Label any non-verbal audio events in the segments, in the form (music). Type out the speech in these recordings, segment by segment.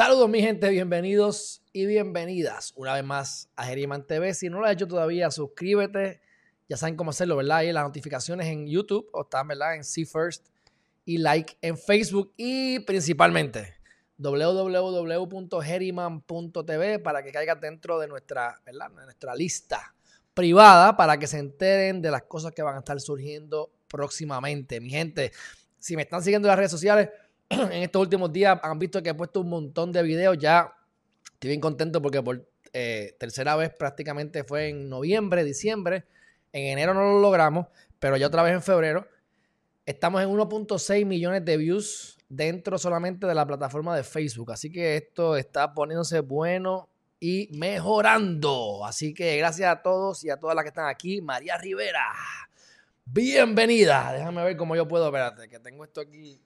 Saludos mi gente, bienvenidos y bienvenidas una vez más a Geriman TV. Si no lo has hecho todavía, suscríbete. Ya saben cómo hacerlo, ¿verdad? Y las notificaciones en YouTube o están, ¿verdad? En See First y like en Facebook y principalmente www.geriman.tv para que caigas dentro de nuestra, ¿verdad? Nuestra lista privada para que se enteren de las cosas que van a estar surgiendo próximamente. Mi gente, si me están siguiendo en las redes sociales, (clears throat) en estos últimos días han visto que he puesto un montón de videos. Ya estoy bien contento porque por eh, tercera vez prácticamente fue en noviembre, diciembre. En enero no lo logramos, pero ya otra vez en febrero. Estamos en 1.6 millones de views dentro solamente de la plataforma de Facebook. Así que esto está poniéndose bueno y mejorando. Así que gracias a todos y a todas las que están aquí. María Rivera, bienvenida. Déjame ver cómo yo puedo, espérate, que tengo esto aquí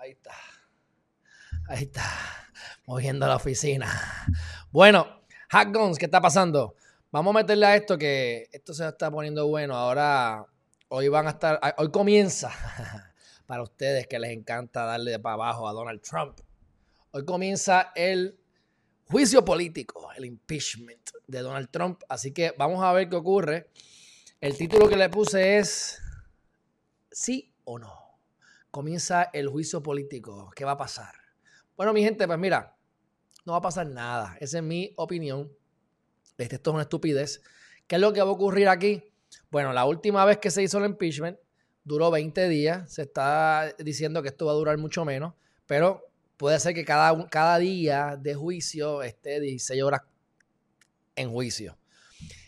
Ahí está. Ahí está. Moviendo la oficina. Bueno, Hack Guns, ¿qué está pasando? Vamos a meterle a esto que esto se está poniendo bueno. Ahora, hoy van a estar, hoy comienza, (laughs) para ustedes que les encanta darle para abajo a Donald Trump. Hoy comienza el juicio político, el impeachment de Donald Trump. Así que vamos a ver qué ocurre. El título que le puse es ¿Sí o no? Comienza el juicio político. ¿Qué va a pasar? Bueno, mi gente, pues mira, no va a pasar nada. Esa es mi opinión. Este, esto es una estupidez. ¿Qué es lo que va a ocurrir aquí? Bueno, la última vez que se hizo el impeachment duró 20 días. Se está diciendo que esto va a durar mucho menos, pero puede ser que cada, cada día de juicio esté 16 horas en juicio.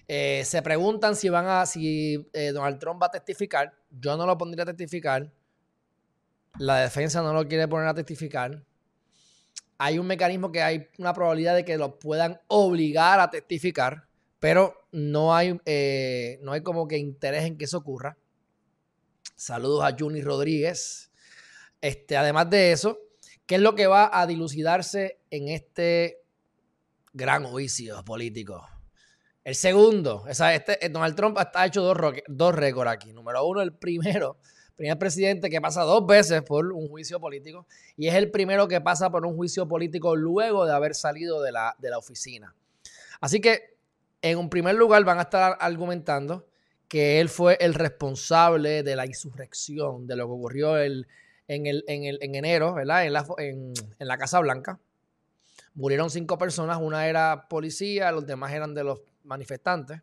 Eh, se preguntan si van a, si eh, Donald Trump va a testificar. Yo no lo pondría a testificar la defensa no lo quiere poner a testificar. Hay un mecanismo que hay una probabilidad de que lo puedan obligar a testificar, pero no hay, eh, no hay como que interés en que eso ocurra. Saludos a Juni Rodríguez. Este, además de eso, ¿qué es lo que va a dilucidarse en este gran juicio político? El segundo, este, Donald Trump ha hecho dos, dos récords aquí. Número uno, el primero primer presidente que pasa dos veces por un juicio político y es el primero que pasa por un juicio político luego de haber salido de la, de la oficina. Así que, en un primer lugar, van a estar argumentando que él fue el responsable de la insurrección, de lo que ocurrió el, en, el, en, el, en enero, ¿verdad? En la, en, en la Casa Blanca. Murieron cinco personas, una era policía, los demás eran de los manifestantes.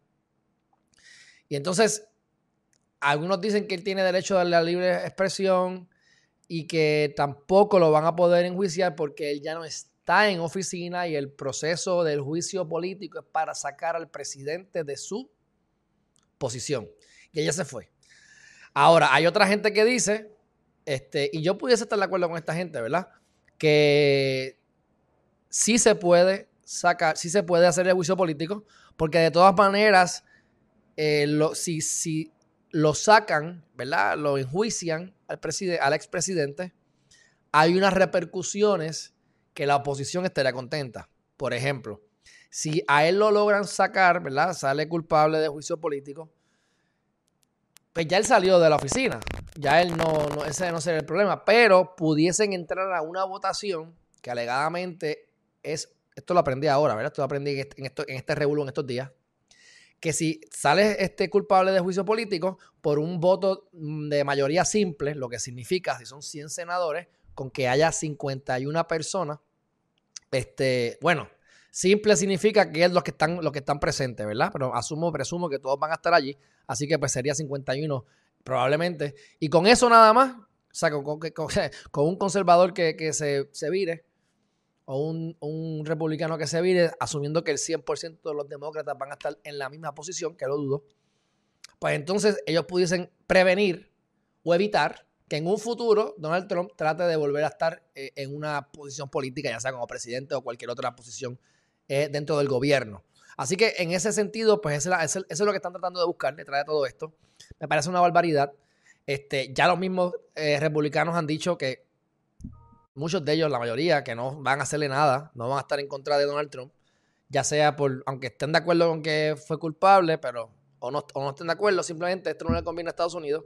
Y entonces algunos dicen que él tiene derecho a la libre expresión y que tampoco lo van a poder enjuiciar porque él ya no está en oficina y el proceso del juicio político es para sacar al presidente de su posición. Y ella se fue. Ahora, hay otra gente que dice, este, y yo pudiese estar de acuerdo con esta gente, ¿verdad? Que sí se puede sacar, sí se puede hacer el juicio político, porque de todas maneras, eh, si, si lo sacan, ¿verdad? Lo enjuician al, al expresidente, hay unas repercusiones que la oposición estaría contenta. Por ejemplo, si a él lo logran sacar, ¿verdad? Sale culpable de juicio político, pues ya él salió de la oficina. Ya él no, ese no sería el problema. Pero pudiesen entrar a una votación que alegadamente es, esto lo aprendí ahora, ¿verdad? Esto lo aprendí en este, en este revuelo en estos días que si sale este culpable de juicio político por un voto mm, de mayoría simple, lo que significa, si son 100 senadores, con que haya 51 personas, este, bueno, simple significa que es los que están, los que están presentes, ¿verdad? Pero asumo, presumo que todos van a estar allí, así que pues sería 51 probablemente. Y con eso nada más, o sea, con, con, (laughs) un conservador que, que se, se vire, o un, republicano que se vire, asumiendo que el 100% de los demócratas van a estar en la misma posición, que lo dudo, pues entonces ellos pudiesen prevenir o evitar que en un futuro Donald Trump trate de volver a estar eh, en una posición política, ya sea como presidente o cualquier otra posición eh, dentro del gobierno. Así que en ese sentido, pues eso es, lo que están tratando de buscar detrás de todo esto. Me parece una barbaridad. Este, ya los mismos eh, republicanos han dicho que muchos de ellos, la mayoría, que no van a hacerle nada, no van a estar en contra de Donald Trump, ya sea por, aunque estén de acuerdo con que fue culpable, pero o no, o no estén de acuerdo, simplemente esto no le conviene a Estados Unidos,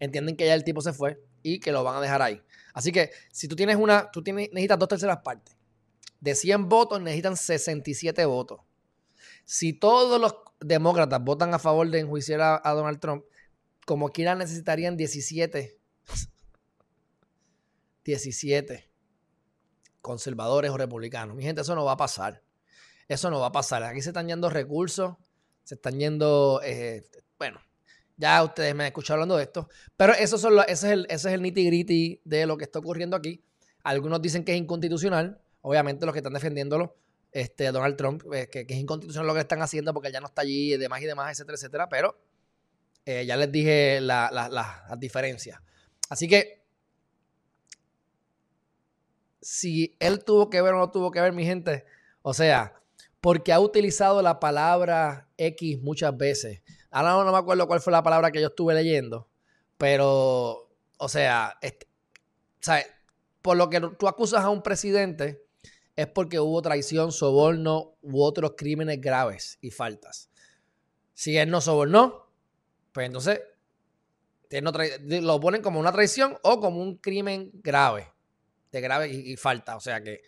entienden que ya el tipo se fue y que lo van a dejar ahí. Así que si tú tienes una, tú tienes, necesitas dos terceras partes. De 100 votos necesitan 67 votos. Si todos los demócratas votan a favor de enjuiciar a, Donald Trump, como quiera necesitarían 17. 17 conservadores o republicanos. Mi gente, eso no va a pasar. Eso no va a pasar. Aquí se están yendo recursos, se están yendo, eh, bueno, ya ustedes me han escuchado hablando de esto, pero eso son ese, es el, ese es el nitty gritty de lo que está ocurriendo aquí. Algunos dicen que es inconstitucional, obviamente los que están defendiéndolo, este, Donald Trump, eh, que, es inconstitucional lo que están haciendo porque ya no está allí y demás y demás, etcétera, etcétera, pero eh, ya les dije las la, diferencias. Así que, si él tuvo que ver o no tuvo que ver, mi gente, o sea, porque ha utilizado la palabra X muchas veces. Ahora no, me acuerdo cuál fue la palabra que yo estuve leyendo, pero, o sea, por lo que tú acusas a un presidente es porque hubo traición, soborno u otros crímenes graves y faltas. Si él no sobornó, pues entonces lo ponen como una traición o como un crimen grave, grave y falta. O sea que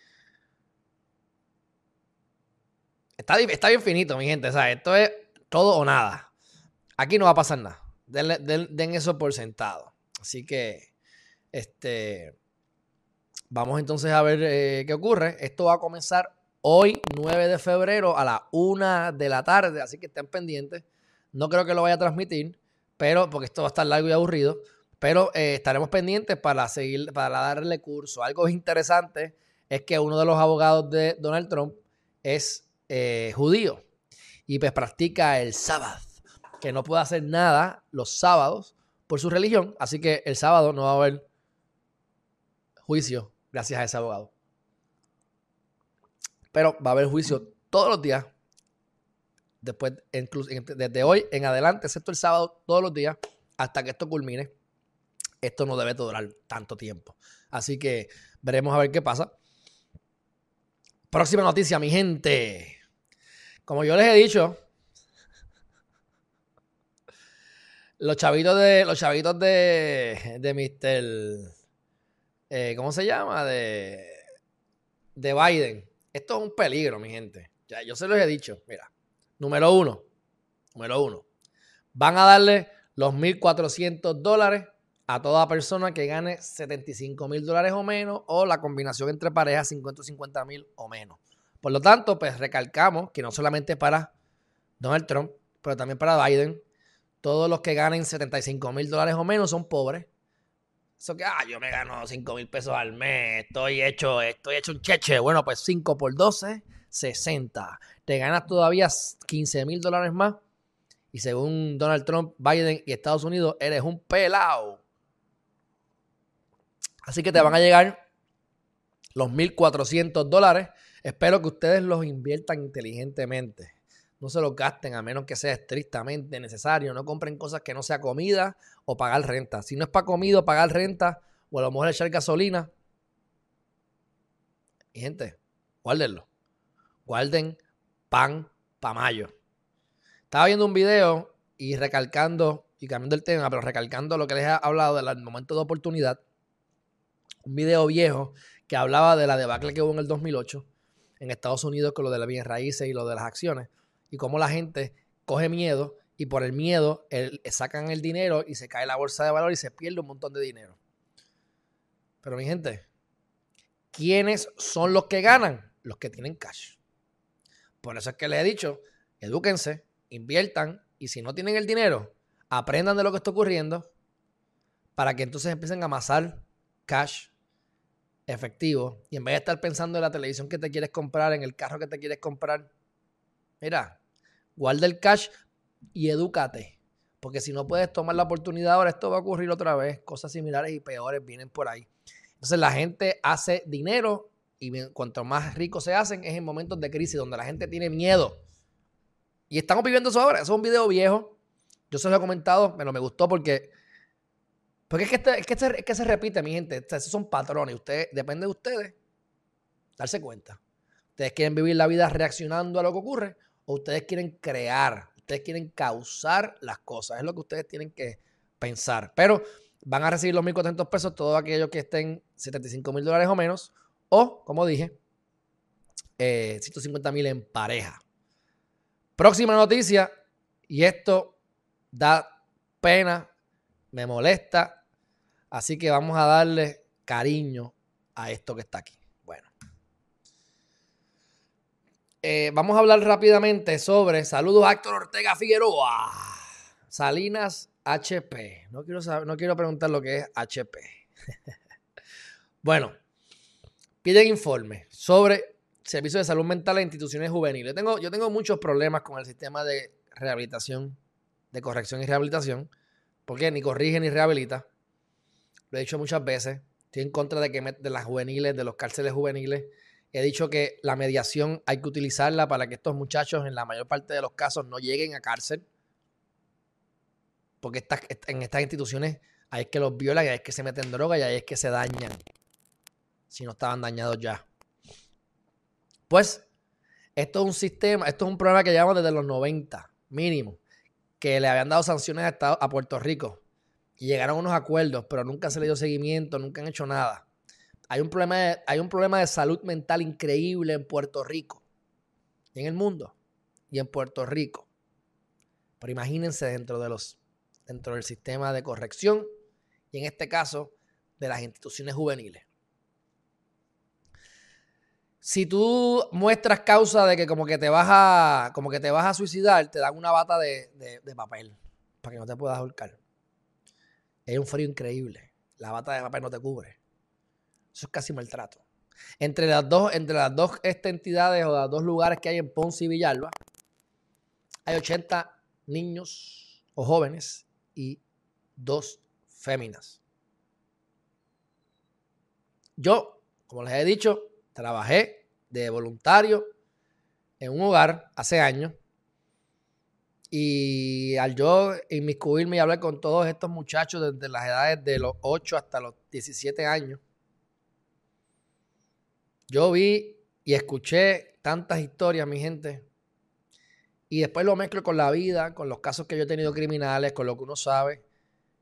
Está, bien finito, mi gente. O esto es todo o nada. Aquí no va a pasar nada. Den, eso por sentado. Así que, este, vamos entonces a ver eh, qué ocurre. Esto va a comenzar hoy, 9 de febrero, a la 1 de la tarde. Así que estén pendientes. No creo que lo vaya a transmitir, pero porque esto va a estar largo y aburrido. Pero eh, estaremos pendientes para seguir, para darle curso. Algo interesante es que uno de los abogados de Donald Trump es eh, judío y pues practica el sábado, que no puede hacer nada los sábados por su religión, así que el sábado no va a haber juicio gracias a ese abogado. Pero va a haber juicio todos los días, después, incluso desde hoy en adelante, excepto el sábado, todos los días, hasta que esto culmine. Esto no debe durar tanto tiempo. Así que veremos a ver qué pasa. Próxima noticia, mi gente. Como yo les he dicho, los chavitos de. Los chavitos de. De Mr. Eh, ¿Cómo se llama? De. De Biden. Esto es un peligro, mi gente. Ya, yo se los he dicho. Mira. Número uno. Número uno. Van a darle los 1.400 dólares a toda persona que gane 75 mil dólares o menos o la combinación entre parejas 50 50 mil o menos. Por lo tanto, pues recalcamos que no solamente para Donald Trump, pero también para Biden, todos los que ganen 75 mil dólares o menos son pobres. Eso que, ah, yo me gano 5 mil pesos al mes, estoy hecho, estoy hecho un cheche. Bueno, pues 5 por 12, 60. Te ganas todavía 15 mil dólares más. Y según Donald Trump, Biden y Estados Unidos, eres un pelado. Así que te van a llegar los 1.400 dólares Espero que ustedes los inviertan inteligentemente. No se los gasten a menos que sea estrictamente necesario. No compren cosas que no sea comida o pagar renta. Si no es para comida o pagar renta, o a lo mejor echar gasolina. Y gente, guárdenlo. Guarden pan para mayo. Estaba viendo un video y recalcando, y cambiando el tema, pero recalcando lo que les he hablado del momento de oportunidad. Un video viejo que hablaba de la debacle que hubo en el 2008 en Estados Unidos con lo de las bienes raíces y lo de las acciones. Y cómo la gente coge miedo y por el miedo sacan el dinero y se cae la bolsa de valor y se pierde un montón de dinero. Pero mi gente, ¿quiénes son los que ganan? Los que tienen cash. Por eso es que les he dicho, edúquense, inviertan y si no tienen el dinero, aprendan de lo que está ocurriendo para que entonces empiecen a amasar cash efectivo y en vez de estar pensando en la televisión que te quieres comprar, en el carro que te quieres comprar, mira, guarda el cash y edúcate. Porque si no puedes tomar la oportunidad ahora, esto va a ocurrir otra vez. Cosas similares y peores vienen por ahí. Entonces la gente hace dinero y cuanto más ricos se hacen es en momentos de crisis donde la gente tiene miedo. Y estamos viviendo eso ahora. Eso es un video viejo. Yo se lo he comentado, pero me gustó porque porque es que, este, es que, este, es que se repite, mi gente. Esos son patrones. Ustedes, depende de ustedes darse cuenta. Ustedes quieren vivir la vida reaccionando a lo que ocurre o ustedes quieren crear, ustedes quieren causar las cosas. Es lo que ustedes tienen que pensar. Pero van a recibir los 1.400 pesos todos aquellos que estén 75 mil dólares o menos, o, como dije, 150 eh, mil en pareja. Próxima noticia, y esto da pena, me molesta, así que vamos a darle cariño a esto que está aquí. Bueno. Eh, vamos a hablar rápidamente sobre, saludos a Héctor Ortega Figueroa, Salinas HP. No quiero, saber, no quiero preguntar lo que es HP. (laughs) bueno, piden informe sobre servicios de salud mental en instituciones juveniles. Tengo, yo tengo muchos problemas con el sistema de rehabilitación, de corrección y rehabilitación, porque ni corrige ni rehabilita. Lo he dicho muchas veces. Estoy en contra de que de las juveniles, de los cárceles juveniles. He dicho que la mediación hay que utilizarla para que estos muchachos, en la mayor parte de los casos, no lleguen a cárcel porque en estas instituciones ahí es que los violan, ahí es que se meten droga y ahí es que se dañan. Si no estaban dañados ya. Pues, esto es un sistema, esto es un problema que llevamos desde los 90, mínimo, que le habían dado sanciones a, a Puerto Rico y llegaron a unos acuerdos, pero nunca se le dio seguimiento, nunca han hecho nada. Hay un problema de, hay un problema de salud mental increíble en Puerto Rico, y en el mundo, y en Puerto Rico. Pero imagínense dentro de los dentro del sistema de corrección y en este caso de las instituciones juveniles. Si tú muestras causa de que como que te vas a, como que te vas a suicidar, te dan una bata de, papel para que no te puedas ahorcar. Hay un frío increíble. La bata de papel no te cubre. Eso es casi maltrato. Entre las dos, entre las dos este, entidades o los dos lugares que hay en Ponce y Villalba, hay 80 niños o jóvenes y dos féminas. Yo, como les he dicho, trabajé de voluntario en un hogar hace años y al yo inmiscuirme y hablar con todos estos muchachos desde las edades de los 8 hasta los 17 años, yo vi y escuché tantas historias, mi gente, y después lo mezclo con la vida, con los casos que yo he tenido criminales, con lo que uno sabe.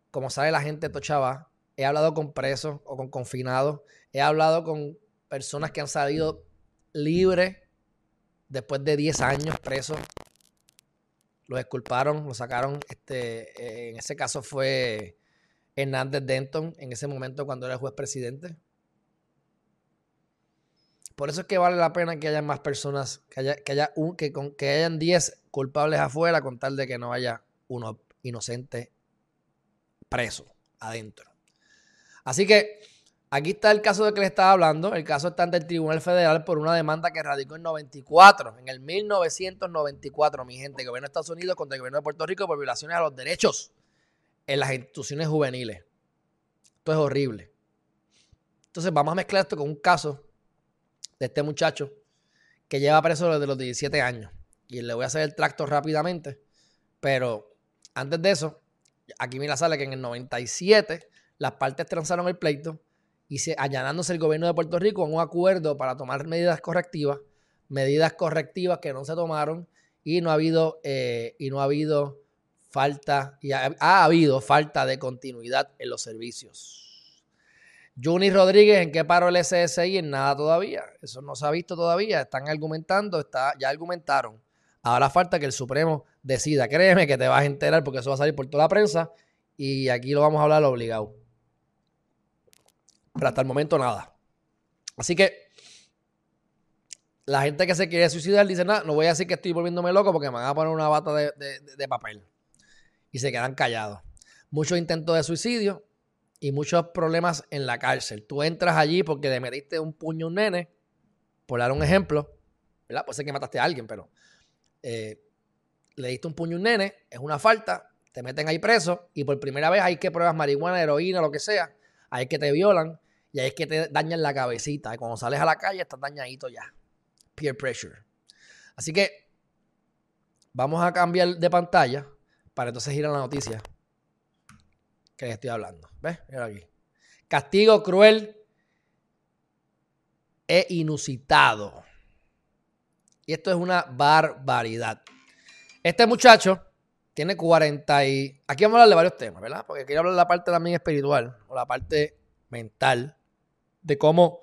Como sabe la gente Tochaba, he hablado con presos o con confinados. He hablado con personas que han salido libres después de 10 años presos. Los exculparon, lo sacaron. Este, en ese caso fue Hernández Denton, en ese momento cuando era juez presidente. Por eso es que vale la pena que haya más personas, que haya, que haya un, que, con, que hayan 10 culpables afuera con tal de que no haya uno inocente preso adentro. Así que aquí está el caso de que le estaba hablando. El caso está ante el Tribunal Federal por una demanda que radicó en 94, en el 1994, mi gente, el gobierno de Estados Unidos contra el gobierno de Puerto Rico por violaciones a los derechos en las instituciones juveniles. Esto es horrible. Entonces vamos a mezclar esto con un caso de este muchacho que lleva preso desde los 17 años. Y le voy a hacer el tracto rápidamente. Pero antes de eso, aquí mira sale que en el 97 las partes transaron el pleito y se, el gobierno de Puerto Rico en un acuerdo para tomar medidas correctivas, medidas correctivas que no se tomaron y no ha habido, eh, y no ha habido falta, y ha habido falta de continuidad en los servicios. Juni Rodríguez, ¿en qué paró el SSI? En nada todavía. Eso no se ha visto todavía. Están argumentando, está, ya argumentaron. Ahora falta que el Supremo decida. Créeme que te vas a enterar porque eso va a salir por toda la prensa y aquí lo vamos a hablar obligado. Pero hasta el momento nada. Así que la gente que se quiere suicidar dice, nada, no voy a decir que estoy volviéndome loco porque me van a poner una bata de, papel. Y se quedan callados. Muchos intentos de suicidio, y muchos problemas en la cárcel. Tú entras allí porque le metiste un puño a un nene, por dar un ejemplo, ¿verdad? Puede ser que mataste a alguien, pero eh, le diste un puño a un nene, es una falta, te meten ahí preso y por primera vez hay que pruebas marihuana, heroína, lo que sea, es que te violan y ahí es que te dañan la cabecita. Cuando sales a la calle estás dañadito ya. Peer pressure. Así que vamos a cambiar de pantalla para entonces ir a la noticia que estoy hablando. ¿Ves? Mira aquí. Castigo cruel e inusitado. Y esto es una barbaridad. Este muchacho tiene 40 y... Aquí vamos a hablar de varios temas, ¿verdad? Porque quiero hablar de la parte también espiritual, o la parte mental, de cómo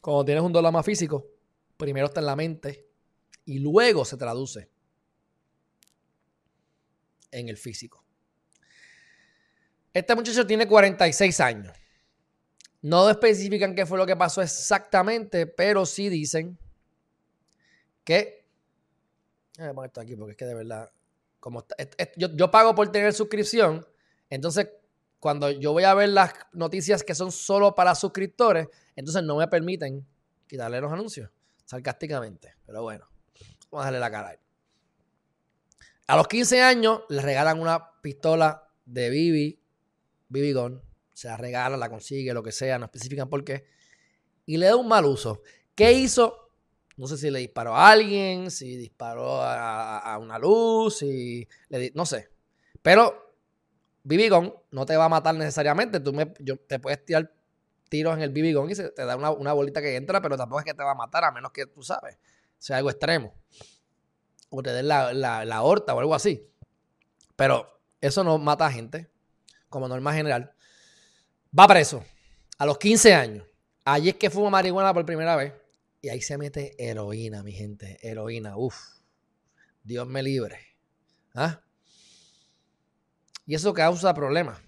cuando tienes un dolor más físico, primero está en la mente y luego se traduce en el físico. Este muchacho tiene 46 años. No especifican qué fue lo que pasó exactamente, pero sí dicen que. Voy a poner esto aquí porque es que de verdad. Yo pago por tener suscripción. Entonces, cuando yo voy a ver las noticias que son solo para suscriptores, entonces no me permiten quitarle los anuncios. Sarcásticamente. Pero bueno, vamos a darle la cara a los 15 años le regalan una pistola de Bibi, Bibi Gun. Se la regala, la consigue, lo que sea, no especifican por qué. Y le da un mal uso. ¿Qué hizo? No sé si le disparó a alguien, si disparó a, una luz, si le, no sé. Pero BB Gun no te va a matar necesariamente. Tú me, te puedes tirar tiros en el BB Gun y se, te da una, bolita que entra, pero tampoco es que te va a matar, a menos que tú sabes, sea algo extremo. O te den la, la, horta o algo así. Pero eso no mata a gente, como norma general. Va preso a los 15 años. Allí es que fuma marihuana por primera vez. Y ahí se mete heroína, mi gente. Heroína. Uf. Dios me libre. ¿Ah? Y eso causa problemas.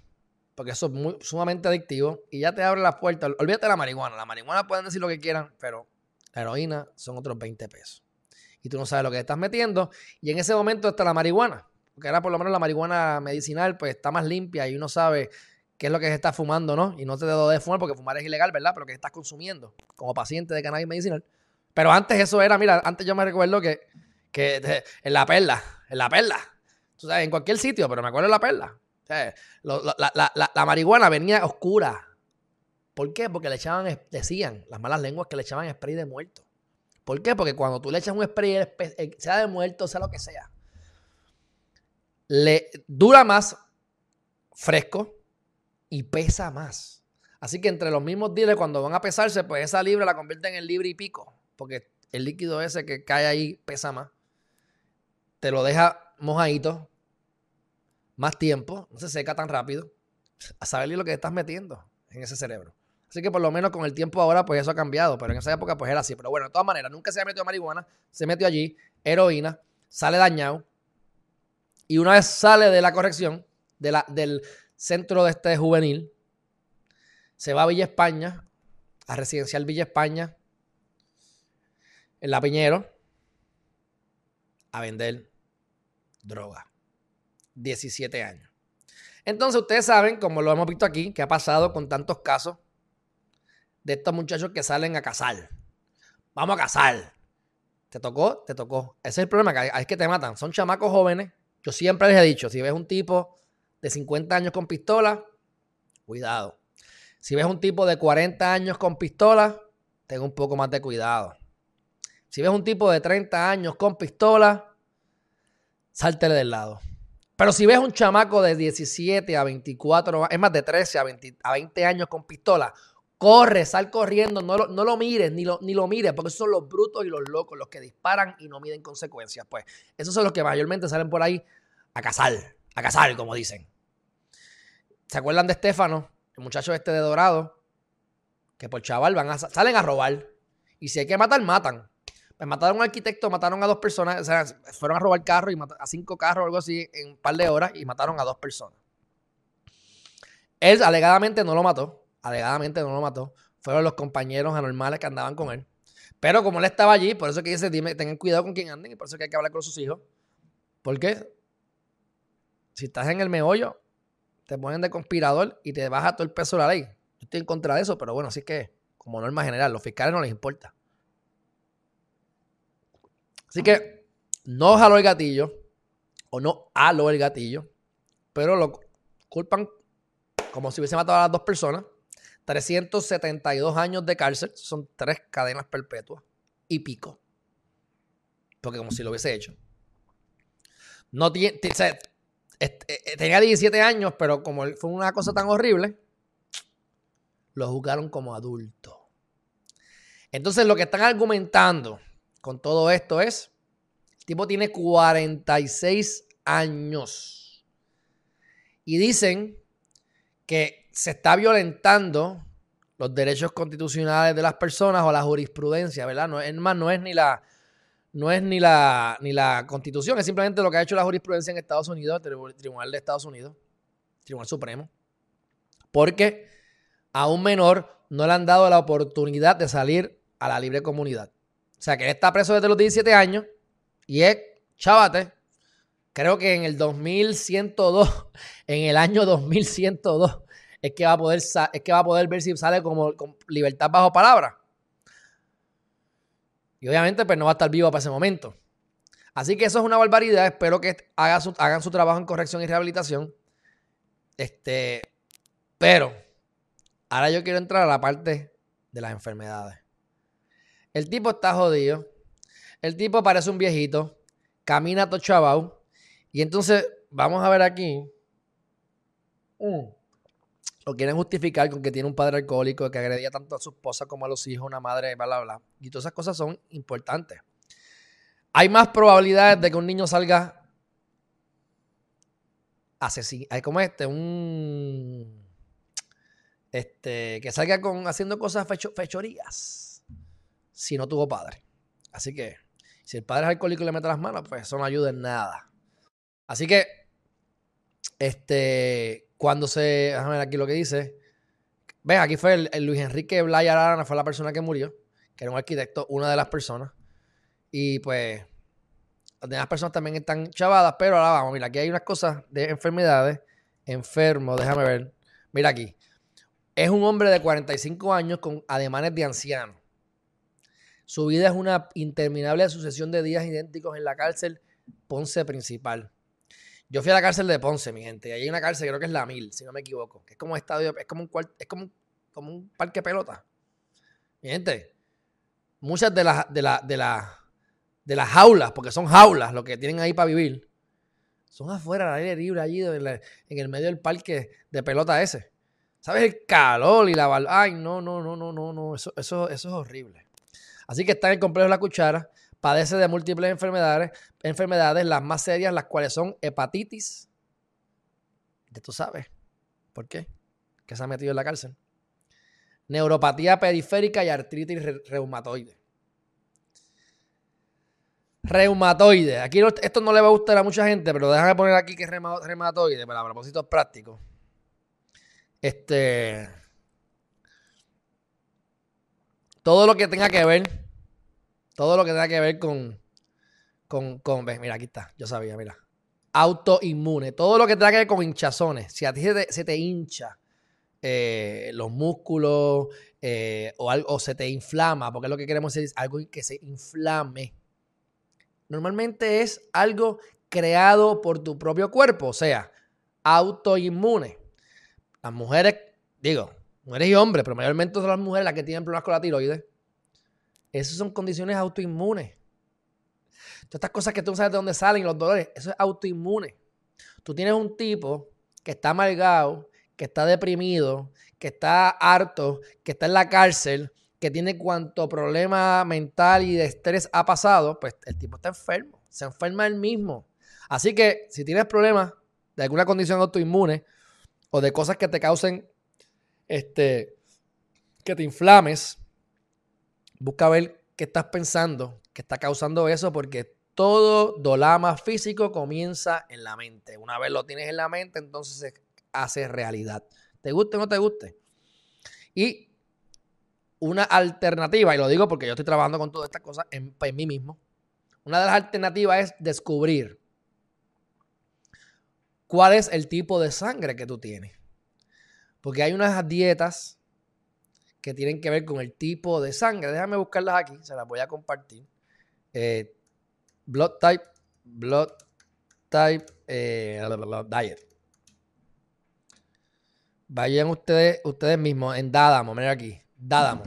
Porque eso es muy, sumamente adictivo. Y ya te abre las puertas. Olvídate de la marihuana. La marihuana pueden decir lo que quieran, pero la heroína son otros 20 pesos. Y tú no sabes lo que estás metiendo. Y en ese momento está la marihuana. Porque ahora por lo menos la marihuana medicinal pues está más limpia y uno sabe qué es lo que se está fumando, ¿no? Y no te debo de fumar porque fumar es ilegal, ¿verdad? Pero que estás consumiendo como paciente de cannabis medicinal. Pero antes eso era, mira, antes yo me recuerdo que, que en la perla, en la perla, en cualquier sitio, pero me acuerdo de la perla. la, marihuana venía oscura. ¿Por qué? Porque le echaban, decían las malas lenguas que le echaban spray de muerto. ¿Por qué? Porque cuando tú le echas un spray, sea de muerto, sea lo que sea, le dura más fresco y pesa más. Así que entre los mismos días, cuando van a pesarse, pues esa libra la convierten en libre y pico. Porque el líquido ese que cae ahí pesa más. Te lo deja mojadito, más tiempo, no se seca tan rápido, a saber lo que estás metiendo en ese cerebro. Así que por lo menos con el tiempo ahora, pues eso ha cambiado, pero en esa época pues era así. Pero bueno, de todas maneras, nunca se ha metido marihuana, se metió allí, heroína, sale dañado, y una vez sale de la corrección, de la, del centro de este juvenil, se va a Villa España, a residencial Villa España, en La Piñero, a vender droga. 17 años. Entonces ustedes saben, como lo hemos visto aquí, que ha pasado con tantos casos de estos muchachos que salen a cazar. Vamos a cazar. ¿Te tocó? Te tocó. Ese es el problema, que es que te matan. Son chamacos jóvenes. Yo siempre les he dicho, si ves un tipo de 50 años con pistola, cuidado. Si ves un tipo de 40 años con pistola, ten un poco más de cuidado. Si ves un tipo de 30 años con pistola, sáltele del lado. Pero si ves un chamaco de 17 a 24, es más de 13 a 20, años con pistola, corre, sal corriendo, no lo, mires, ni lo, ni mires, porque esos son los brutos y los locos, los que disparan y no miden consecuencias. Pues esos son los que mayormente salen por ahí a cazar, a cazar, como dicen. ¿Se acuerdan de Estefano, el muchacho este de Dorado? Que por chaval van a, salen a robar. Y si hay que matar, matan. Pues mataron a un arquitecto, mataron a dos personas, o sea, fueron a robar carros y a cinco carros o algo así en un par de horas y mataron a dos personas. Él alegadamente no lo mató, alegadamente no lo mató. Fueron los compañeros anormales que andaban con él. Pero como él estaba allí, por eso que dice, dime, tengan cuidado con quien anden y por eso que hay que hablar con sus hijos. Porque si estás en el meollo, te ponen de conspirador y te baja todo el peso de la ley. Yo estoy en contra de eso, pero bueno, así que como norma general, los fiscales no les importa. Así que no jaló el gatillo, o no haló el gatillo, pero lo culpan como si hubiese matado a las dos personas. 372 años de cárcel, son tres cadenas perpetuas y pico. Porque como si lo hubiese hecho. No tiene, eh, tenía 17 años, pero como fue una cosa tan horrible, lo juzgaron como adulto. Entonces lo que están argumentando con todo esto es, el tipo tiene 46 años. Y dicen que se está violentando los derechos constitucionales de las personas o la jurisprudencia, ¿verdad? No, es más, no es ni la, no es ni la, ni la constitución, es simplemente lo que ha hecho la jurisprudencia en Estados Unidos, el Tribunal de Estados Unidos, Tribunal Supremo, porque a un menor no le han dado la oportunidad de salir a la libre comunidad. O sea, que él está preso desde los 17 años y es, chavate, creo que en el 2102, (laughs) en el año 2102, es que va a poder, es que va a poder ver si sale como con libertad bajo palabra. Y obviamente, pues no va a estar vivo para ese momento. Así que eso es una barbaridad. Espero que hagan su, hagan su trabajo en corrección y rehabilitación. Este, pero ahora yo quiero entrar a la parte de las enfermedades. El tipo está jodido. El tipo parece un viejito. Camina todo chavao. Y entonces, vamos a ver aquí. Mm lo quieren justificar con que tiene un padre alcohólico que agredía tanto a su esposa como a los hijos, una madre, bla, bla, bla. Y todas esas cosas son importantes. Hay más probabilidades de que un niño salga asesino. Hay como este, un. Este, que salga con, haciendo cosas fechorías si no tuvo padre. Así que, si el padre es alcohólico y le mete las manos, pues eso no ayuda en nada. Así que, este, cuando se. Déjame ver aquí lo que dice. Ve, aquí fue el, Luis Enrique Blaya Arana, fue la persona que murió, que era un arquitecto, una de las personas. Y pues, las demás personas también están chavadas, pero ahora vamos, mira, aquí hay unas cosas de enfermedades. Enfermo, déjame ver. Mira aquí. Es un hombre de 45 años con ademanes de anciano. Su vida es una interminable sucesión de días idénticos en la cárcel Ponce principal. Yo fui a la cárcel de Ponce, mi gente. Y hay una cárcel, creo que es la Mil, si no me equivoco. Que es como un estadio, es como un es como, como un parque pelota. Mi gente, muchas de las de la, de de las jaulas, porque son jaulas lo que tienen ahí para vivir, son afuera, al aire libre, allí en, el medio del parque de pelota ese. ¿Sabes? El calor y la... Ay, no, no, no, no, no, no. Eso, eso, eso es horrible. Así que está en el complejo de la cuchara padece de múltiples enfermedades, enfermedades, las más serias, las cuales son hepatitis. Ya tú sabes. ¿Por qué? Que se ha metido en la cárcel. Neuropatía periférica y artritis reumatoide. Reumatoide. Aquí esto no le va a gustar a mucha gente, pero déjame poner aquí que es reumatoide para propósitos prácticos. Este. Todo lo que tenga que ver todo lo que tenga que ver con, con, con mira, aquí está, yo sabía, mira. Autoinmune, todo lo que tenga que ver con hinchazones. Si a ti se te, hincha eh, los músculos eh, o, algo, se te inflama, porque es lo que queremos es algo que se inflame. Normalmente es algo creado por tu propio cuerpo, o sea, autoinmune. Las mujeres, digo, mujeres y hombres, pero mayormente son las mujeres las que tienen problemas con la tiroides. Esas son condiciones autoinmunes. Todas estas cosas que tú no sabes de dónde salen los dolores, eso es autoinmune. Tú tienes un tipo que está amargado, que está deprimido, que está harto, que está en la cárcel, que tiene cuanto problema mental y de estrés ha pasado, pues el tipo está enfermo, se enferma él mismo. Así que si tienes problemas de alguna condición autoinmune o de cosas que te causen, este, que te inflames, busca ver qué estás pensando, qué está causando eso, porque todo dolama físico comienza en la mente. Una vez lo tienes en la mente, entonces se hace realidad. ¿Te guste o no te guste? Y una alternativa, y lo digo porque yo estoy trabajando con todas estas cosas en, en mí mismo, una de las alternativas es descubrir cuál es el tipo de sangre que tú tienes. Porque hay unas dietas que tienen que ver con el tipo de sangre. Déjame buscarlas aquí, se las voy a compartir. Eh, blood type, blood type, eh, diet. Vayan ustedes, ustedes mismos en Dadamo, miren aquí, Dadamo.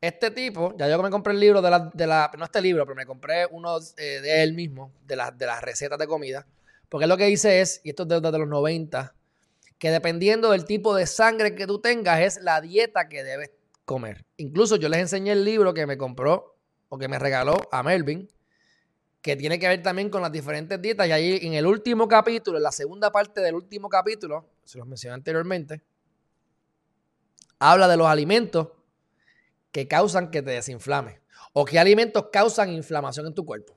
Este tipo, ya yo me compré el libro de la, de la no este libro, pero me compré uno eh, de él mismo, de, de las recetas de comida, porque lo que dice es, y esto es desde los 90, que dependiendo del tipo de sangre que tú tengas es la dieta que debes comer. Incluso yo les enseñé el libro que me compró o que me regaló a Melvin que tiene que ver también con las diferentes dietas. Y ahí en el último capítulo, en la segunda parte del último capítulo, se los mencioné anteriormente, habla de los alimentos que causan que te desinflame o qué alimentos causan inflamación en tu cuerpo.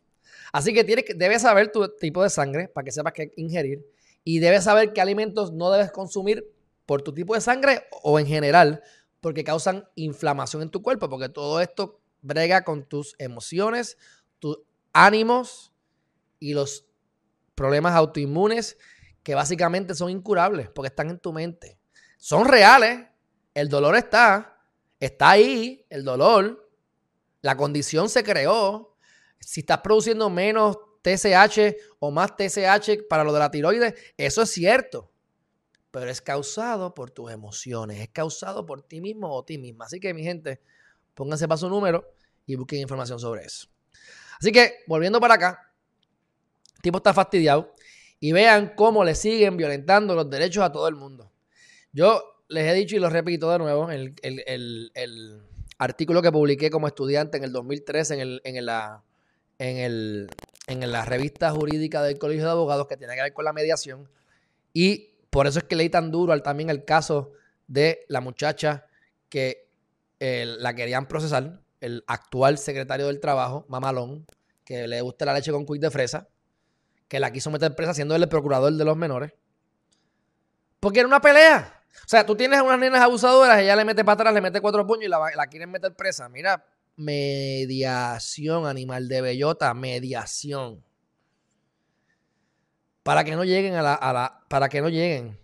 Así que, tienes que debes saber tu tipo de sangre para que sepas qué ingerir y debes saber qué alimentos no debes consumir por tu tipo de sangre o en general porque causan inflamación en tu cuerpo, porque todo esto brega con tus emociones, tus ánimos y los problemas autoinmunes que básicamente son incurables porque están en tu mente. Son reales, el dolor está, está ahí, el dolor, la condición se creó. Si estás produciendo menos TSH o más TSH para lo de la tiroides, eso es cierto. Pero es causado por tus emociones, es causado por ti mismo o ti misma. Así que, mi gente, pónganse para su número y busquen información sobre eso. Así que, volviendo para acá, el tipo está fastidiado y vean cómo le siguen violentando los derechos a todo el mundo. Yo les he dicho y lo repito de nuevo, el, artículo que publiqué como estudiante en el 2013 en, el, en, la, en, el, en la revista jurídica del Colegio de Abogados que tiene que ver con la mediación. Y por eso es que leí tan duro al, también el caso de la muchacha que la querían procesar, el actual secretario del Trabajo, Mamalón, que le gusta la leche con quick de fresa, que la quiso meter presa siendo el procurador de los menores. Porque era una pelea. O sea, tú tienes unas nenas abusadoras, ella le mete para atrás, le mete cuatro puños y la, la quieren meter presa. Mira, mediación, animal de bellota, mediación. Para que no lleguen a la, a la, para que no lleguen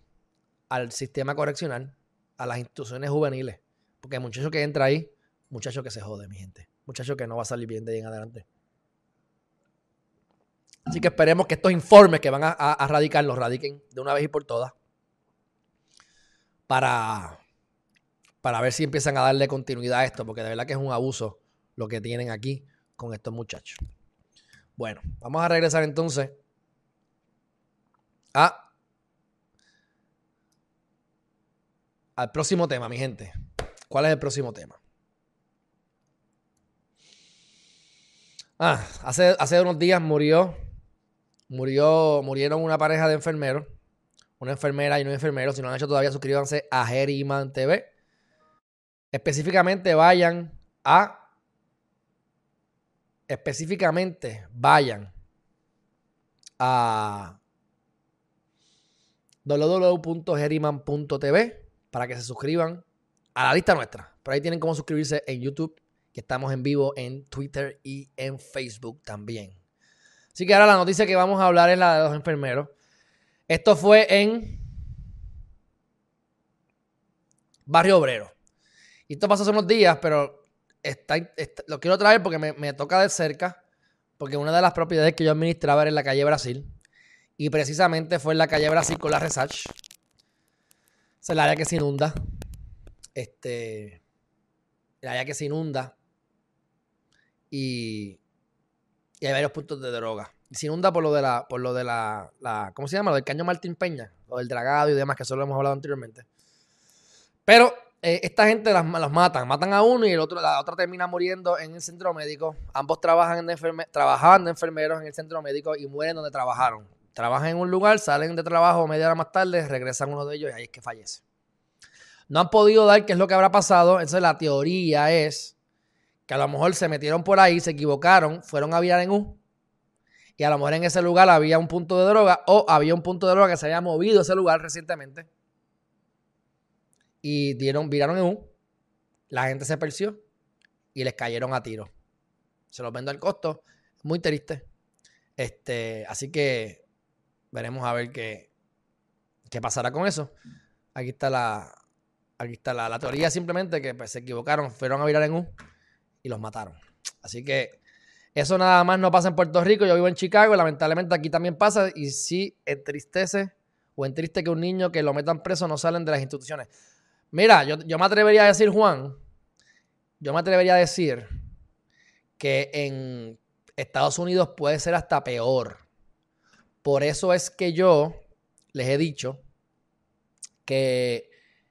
al sistema correccional, a las instituciones juveniles. Porque el muchacho que entra ahí, muchacho que se jode, mi gente. Muchacho que no va a salir bien de ahí en adelante. Así que esperemos que estos informes que van a, a radicar los radiquen de una vez y por todas para, para ver si empiezan a darle continuidad a esto, porque de verdad que es un abuso lo que tienen aquí con estos muchachos. Bueno, vamos a regresar entonces a, al próximo tema, mi gente. ¿Cuál es el próximo tema? Ah, hace, hace unos días murió, murió, murieron una pareja de enfermeros una enfermera y un enfermero. Si no lo han hecho todavía, suscríbanse a Geriman TV. Específicamente vayan a. Específicamente vayan a www.geriman.tv para que se suscriban a la lista nuestra. Por ahí tienen cómo suscribirse en YouTube, que estamos en vivo en Twitter y en Facebook también. Así que ahora la noticia que vamos a hablar es la de los enfermeros. Esto fue en Barrio Obrero. Y esto pasó hace unos días, pero lo quiero traer porque me, toca de cerca, porque una de las propiedades que yo administraba era en la calle Brasil. Y precisamente fue en la calle Brasil con la Resach. Es el área que se inunda. Este. El área que se inunda. Y, y hay varios puntos de droga se inunda por lo de la, por lo de la, ¿cómo se llama? Lo del caño Martín Peña, lo del dragado y demás, que eso lo hemos hablado anteriormente. Pero eh, esta gente las, matan, matan a uno y el otro, la otra termina muriendo en el centro médico. Ambos trabajan de trabajaban de enfermeros en el centro médico y mueren donde trabajaron. Trabajan en un lugar, salen de trabajo media hora más tarde, regresan uno de ellos y ahí es que fallece. No han podido dar qué es lo que habrá pasado, entonces la teoría es que a lo mejor se metieron por ahí, se equivocaron, fueron a virar en U y a lo mejor en ese lugar había un punto de droga o había un punto de droga que se había movido ese lugar recientemente y dieron, viraron en un, la gente se perció y les cayeron a tiro. Se los vendo al costo, muy triste. Este, así que veremos a ver qué, qué pasará con eso. Aquí está la, aquí está la, la teoría simplemente que pues, se equivocaron, fueron a virar en un y los mataron. Así que eso nada más no pasa en Puerto Rico. Yo vivo en Chicago. Lamentablemente aquí también pasa. Y sí entristece o entriste que un niño que lo metan preso no salen de las instituciones. Mira, yo, yo me atrevería a decir, Juan, yo me atrevería a decir que en Estados Unidos puede ser hasta peor. Por eso es que yo les he dicho que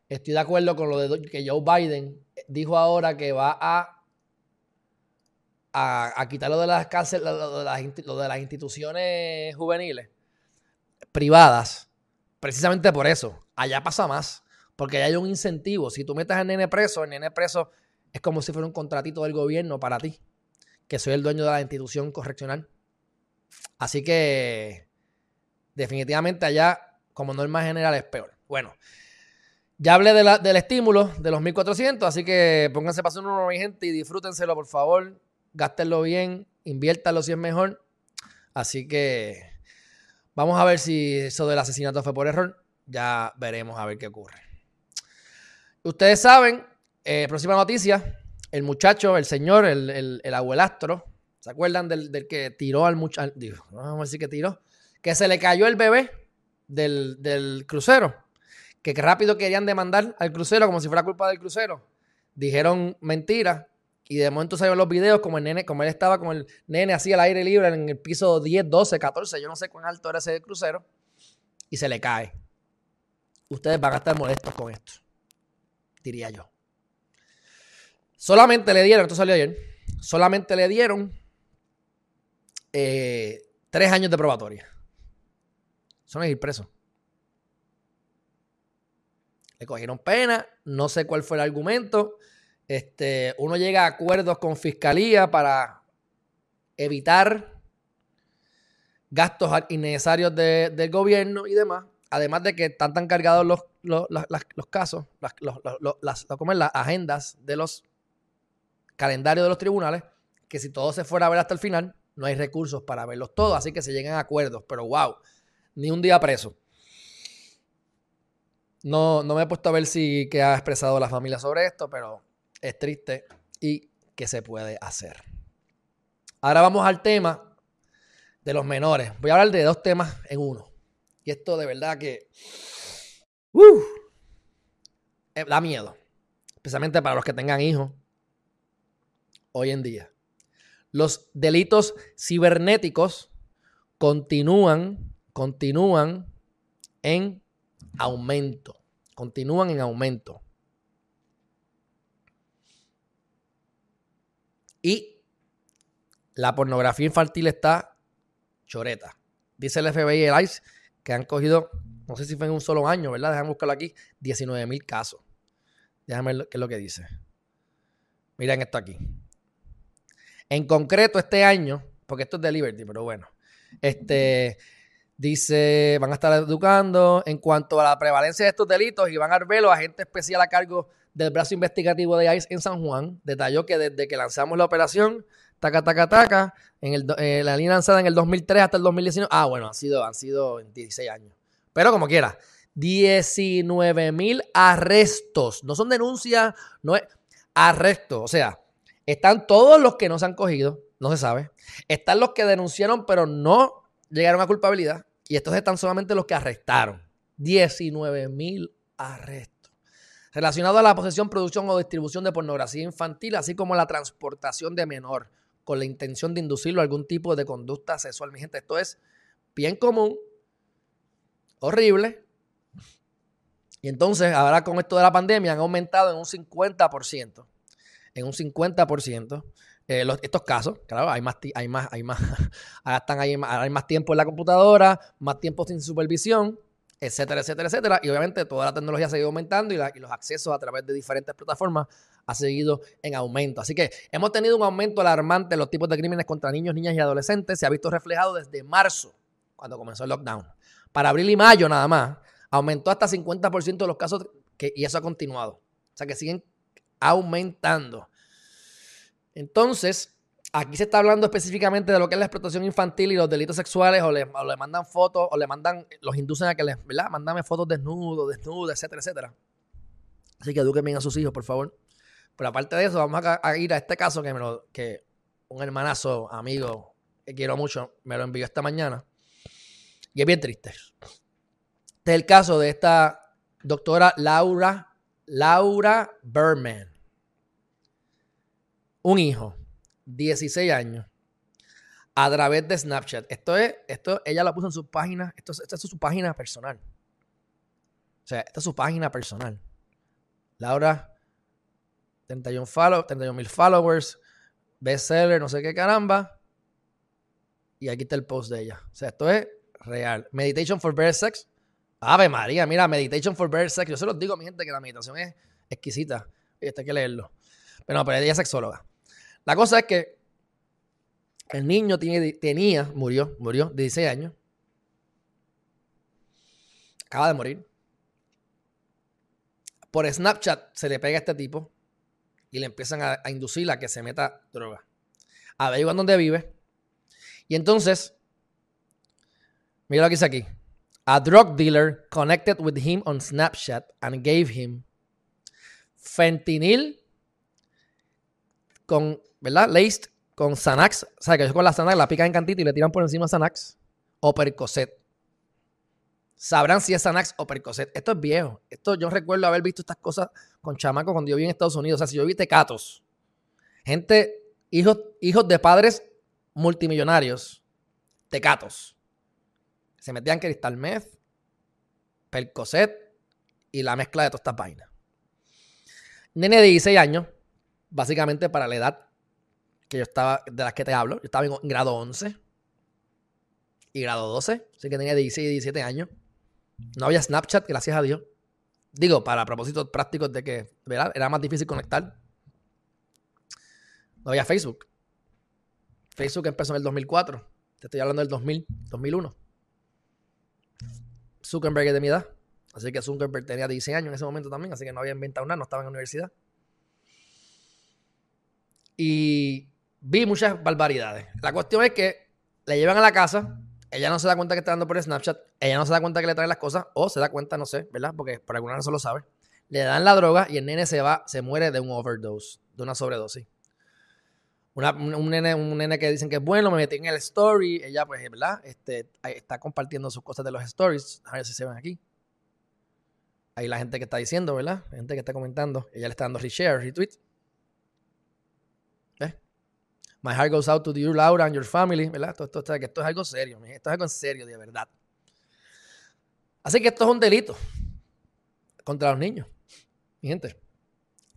estoy de acuerdo con lo de que Joe Biden dijo ahora que va a a, quitarlo de las cárceles, lo, de las, instituciones juveniles privadas, precisamente por eso. Allá pasa más, porque hay un incentivo. Si tú metes al nene preso, el nene preso es como si fuera un contratito del gobierno para ti, que soy el dueño de la institución correccional. Así que definitivamente allá, como norma general, es peor. Bueno, ya hablé del estímulo de los 1400, así que pónganse para uno, mi gente, y disfrútenselo, por favor. Gástenlo bien, inviértanlo si es mejor. Así que vamos a ver si eso del asesinato fue por error. Ya veremos a ver qué ocurre. Ustedes saben, eh, próxima noticia, el muchacho, el señor, el, abuelastro, ¿se acuerdan del, que tiró al muchacho? Vamos a decir que tiró. Que se le cayó el bebé del, crucero que rápido querían demandar al crucero como si fuera culpa del crucero. Dijeron mentira y de momento salieron los videos como el nene, como él estaba con el nene así al aire libre en el piso 10, 12, 14, yo no sé cuán alto era ese crucero, y se le cae. Ustedes van a estar molestos con esto, diría yo. Solamente le dieron, esto salió ayer, solamente le dieron eh, tres años de probatoria. Son ir preso. Le cogieron pena, no sé cuál fue el argumento. Este, uno llega a acuerdos con fiscalía para evitar gastos innecesarios del gobierno y demás. Además de que están tan cargados los, los, casos, las, las, las agendas de los calendarios de los tribunales, que si todo se fuera a ver hasta el final, no hay recursos para verlos todos. Así que se llegan a acuerdos. Pero wow, ni un día preso. No, no me he puesto a ver si qué ha expresado la familia sobre esto, pero es triste y qué se puede hacer. Ahora vamos al tema de los menores. Voy a hablar de dos temas en uno. Y esto de verdad que uh, eh, da miedo, especialmente para los que tengan hijos hoy en día. Los delitos cibernéticos continúan, continúan en aumento. Continúan en aumento. Y la pornografía infantil está choreta. Dice el FBI y el ICE que han cogido, no sé si fue en un solo año, ¿verdad? Déjame buscarlo aquí, 19 mil casos. Déjame ver qué es lo que dice. Miren esto aquí. En concreto, este año, porque esto es de Liberty, pero bueno, este, Dice, van a estar educando en cuanto a la prevalencia de estos delitos. Iván Arbelo, agente especial a cargo del brazo investigativo de ICE en San Juan, detalló que desde que lanzamos la operación, taca, taca, taca, en el, eh, la línea lanzada en el 2003 hasta el 2019, ah, bueno, han sido, han sido 16 años. Pero como quiera, 19 mil arrestos. No son denuncias, no es arrestos. O sea, están todos los que no se han cogido, no se sabe. Están los que denunciaron, pero no llegaron a culpabilidad y estos están solamente los que arrestaron. 19 mil arrestos. Relacionado a la posesión, producción o distribución de pornografía infantil, así como la transportación de menor con la intención de inducirlo a algún tipo de conducta sexual. Mi gente, esto es bien común, horrible. Y entonces, ahora con esto de la pandemia, han aumentado en un 50%. En un 50%. Eh, estos casos, claro, hay más, hay más, hay más, (laughs) ahora están ahí, hay más tiempo en la computadora, más tiempo sin supervisión, etcétera, etcétera, etcétera. Y obviamente toda la tecnología ha seguido aumentando y, los accesos a través de diferentes plataformas ha seguido en aumento. Así que hemos tenido un aumento alarmante en los tipos de crímenes contra niños, niñas y adolescentes. Se ha visto reflejado desde marzo, cuando comenzó el lockdown. Para abril y mayo nada más, aumentó hasta 50% de los casos y eso ha continuado. O sea que siguen aumentando. Entonces, aquí se está hablando específicamente de lo que es la explotación infantil y los delitos sexuales, o le, mandan fotos, o le mandan, los inducen a que les, ¿verdad? Mándame fotos desnudos, desnudas, etcétera, etcétera. Así que eduquen bien a sus hijos, por favor. Pero aparte de eso, vamos a, ir a este caso que, me lo, que un hermanazo, amigo, que quiero mucho, me lo envió esta mañana. Y es bien triste. Este es el caso de esta doctora Laura, Laura Berman un hijo, 16 años, a través de Snapchat. Esto es, esto, ella lo puso en su página, esto, es su página personal. O sea, esta es su página personal. Laura, 31 mil followers, bestseller, no sé qué caramba. Y aquí está el post de ella. O sea, esto es real. Meditation for Better Sex. Ave María, mira, Meditation for Better Sex. Yo se los digo a mi gente que la meditación es exquisita. Y esto hay que leerlo. Pero no, pero ella es sexóloga. La cosa es que el niño tenía, murió, murió de 16 años. Acaba de morir. Por Snapchat se le pega a este tipo y le empiezan a, a inducir a que se meta droga. Averiguan dónde vive. Y entonces, mira lo que dice aquí. A drug dealer connected with him on Snapchat and gave him fentanil con, ¿verdad? Laced con Xanax. O sea, que ellos con la Xanax la pican en cantito y le tiran por encima Xanax o Percocet. Sabrán si es Xanax o Percocet. Esto es viejo. Esto yo recuerdo haber visto estas cosas con chamacos cuando yo vi en Estados Unidos. O sea, si yo vi tecatos, gente, hijos, hijos de padres multimillonarios, tecatos, se metían cristal meth, Percocet y la mezcla de todas estas vainas. Nene de 16 años, básicamente para la edad que yo estaba, de las que te hablo, yo estaba en grado 11 y grado 12, así que tenía 16 y 17 años. No había Snapchat, gracias a Dios. Digo, para propósitos prácticos de que ¿verdad? era más difícil conectar. No había Facebook. Facebook empezó en el 2004. Te estoy hablando del 2000, 2001. Zuckerberg es de mi edad. Así que Zuckerberg tenía 16 años en ese momento también, así que no había inventado nada, no estaba en la universidad. Y vi muchas barbaridades. La cuestión es que le llevan a la casa, ella no se da cuenta que está dando por Snapchat, ella no se da cuenta que le traen las cosas, o se da cuenta, no sé, ¿verdad? Porque por alguna razón lo sabe. Le dan la droga y el nene se va, se muere de un overdose, de una sobredosis. un, nene, un nene que dicen que es bueno, me metí en el story, ella pues, ¿verdad? Este, está compartiendo sus cosas de los stories, a ver si se ven aquí. Ahí la gente que está diciendo, ¿verdad? La gente que está comentando, ella le está dando reshare, retweet. My heart goes out to you, Laura, and your family, ¿verdad? Esto, es algo serio, esto es algo en serio, de verdad. Así que esto es un delito contra los niños. Mi gente,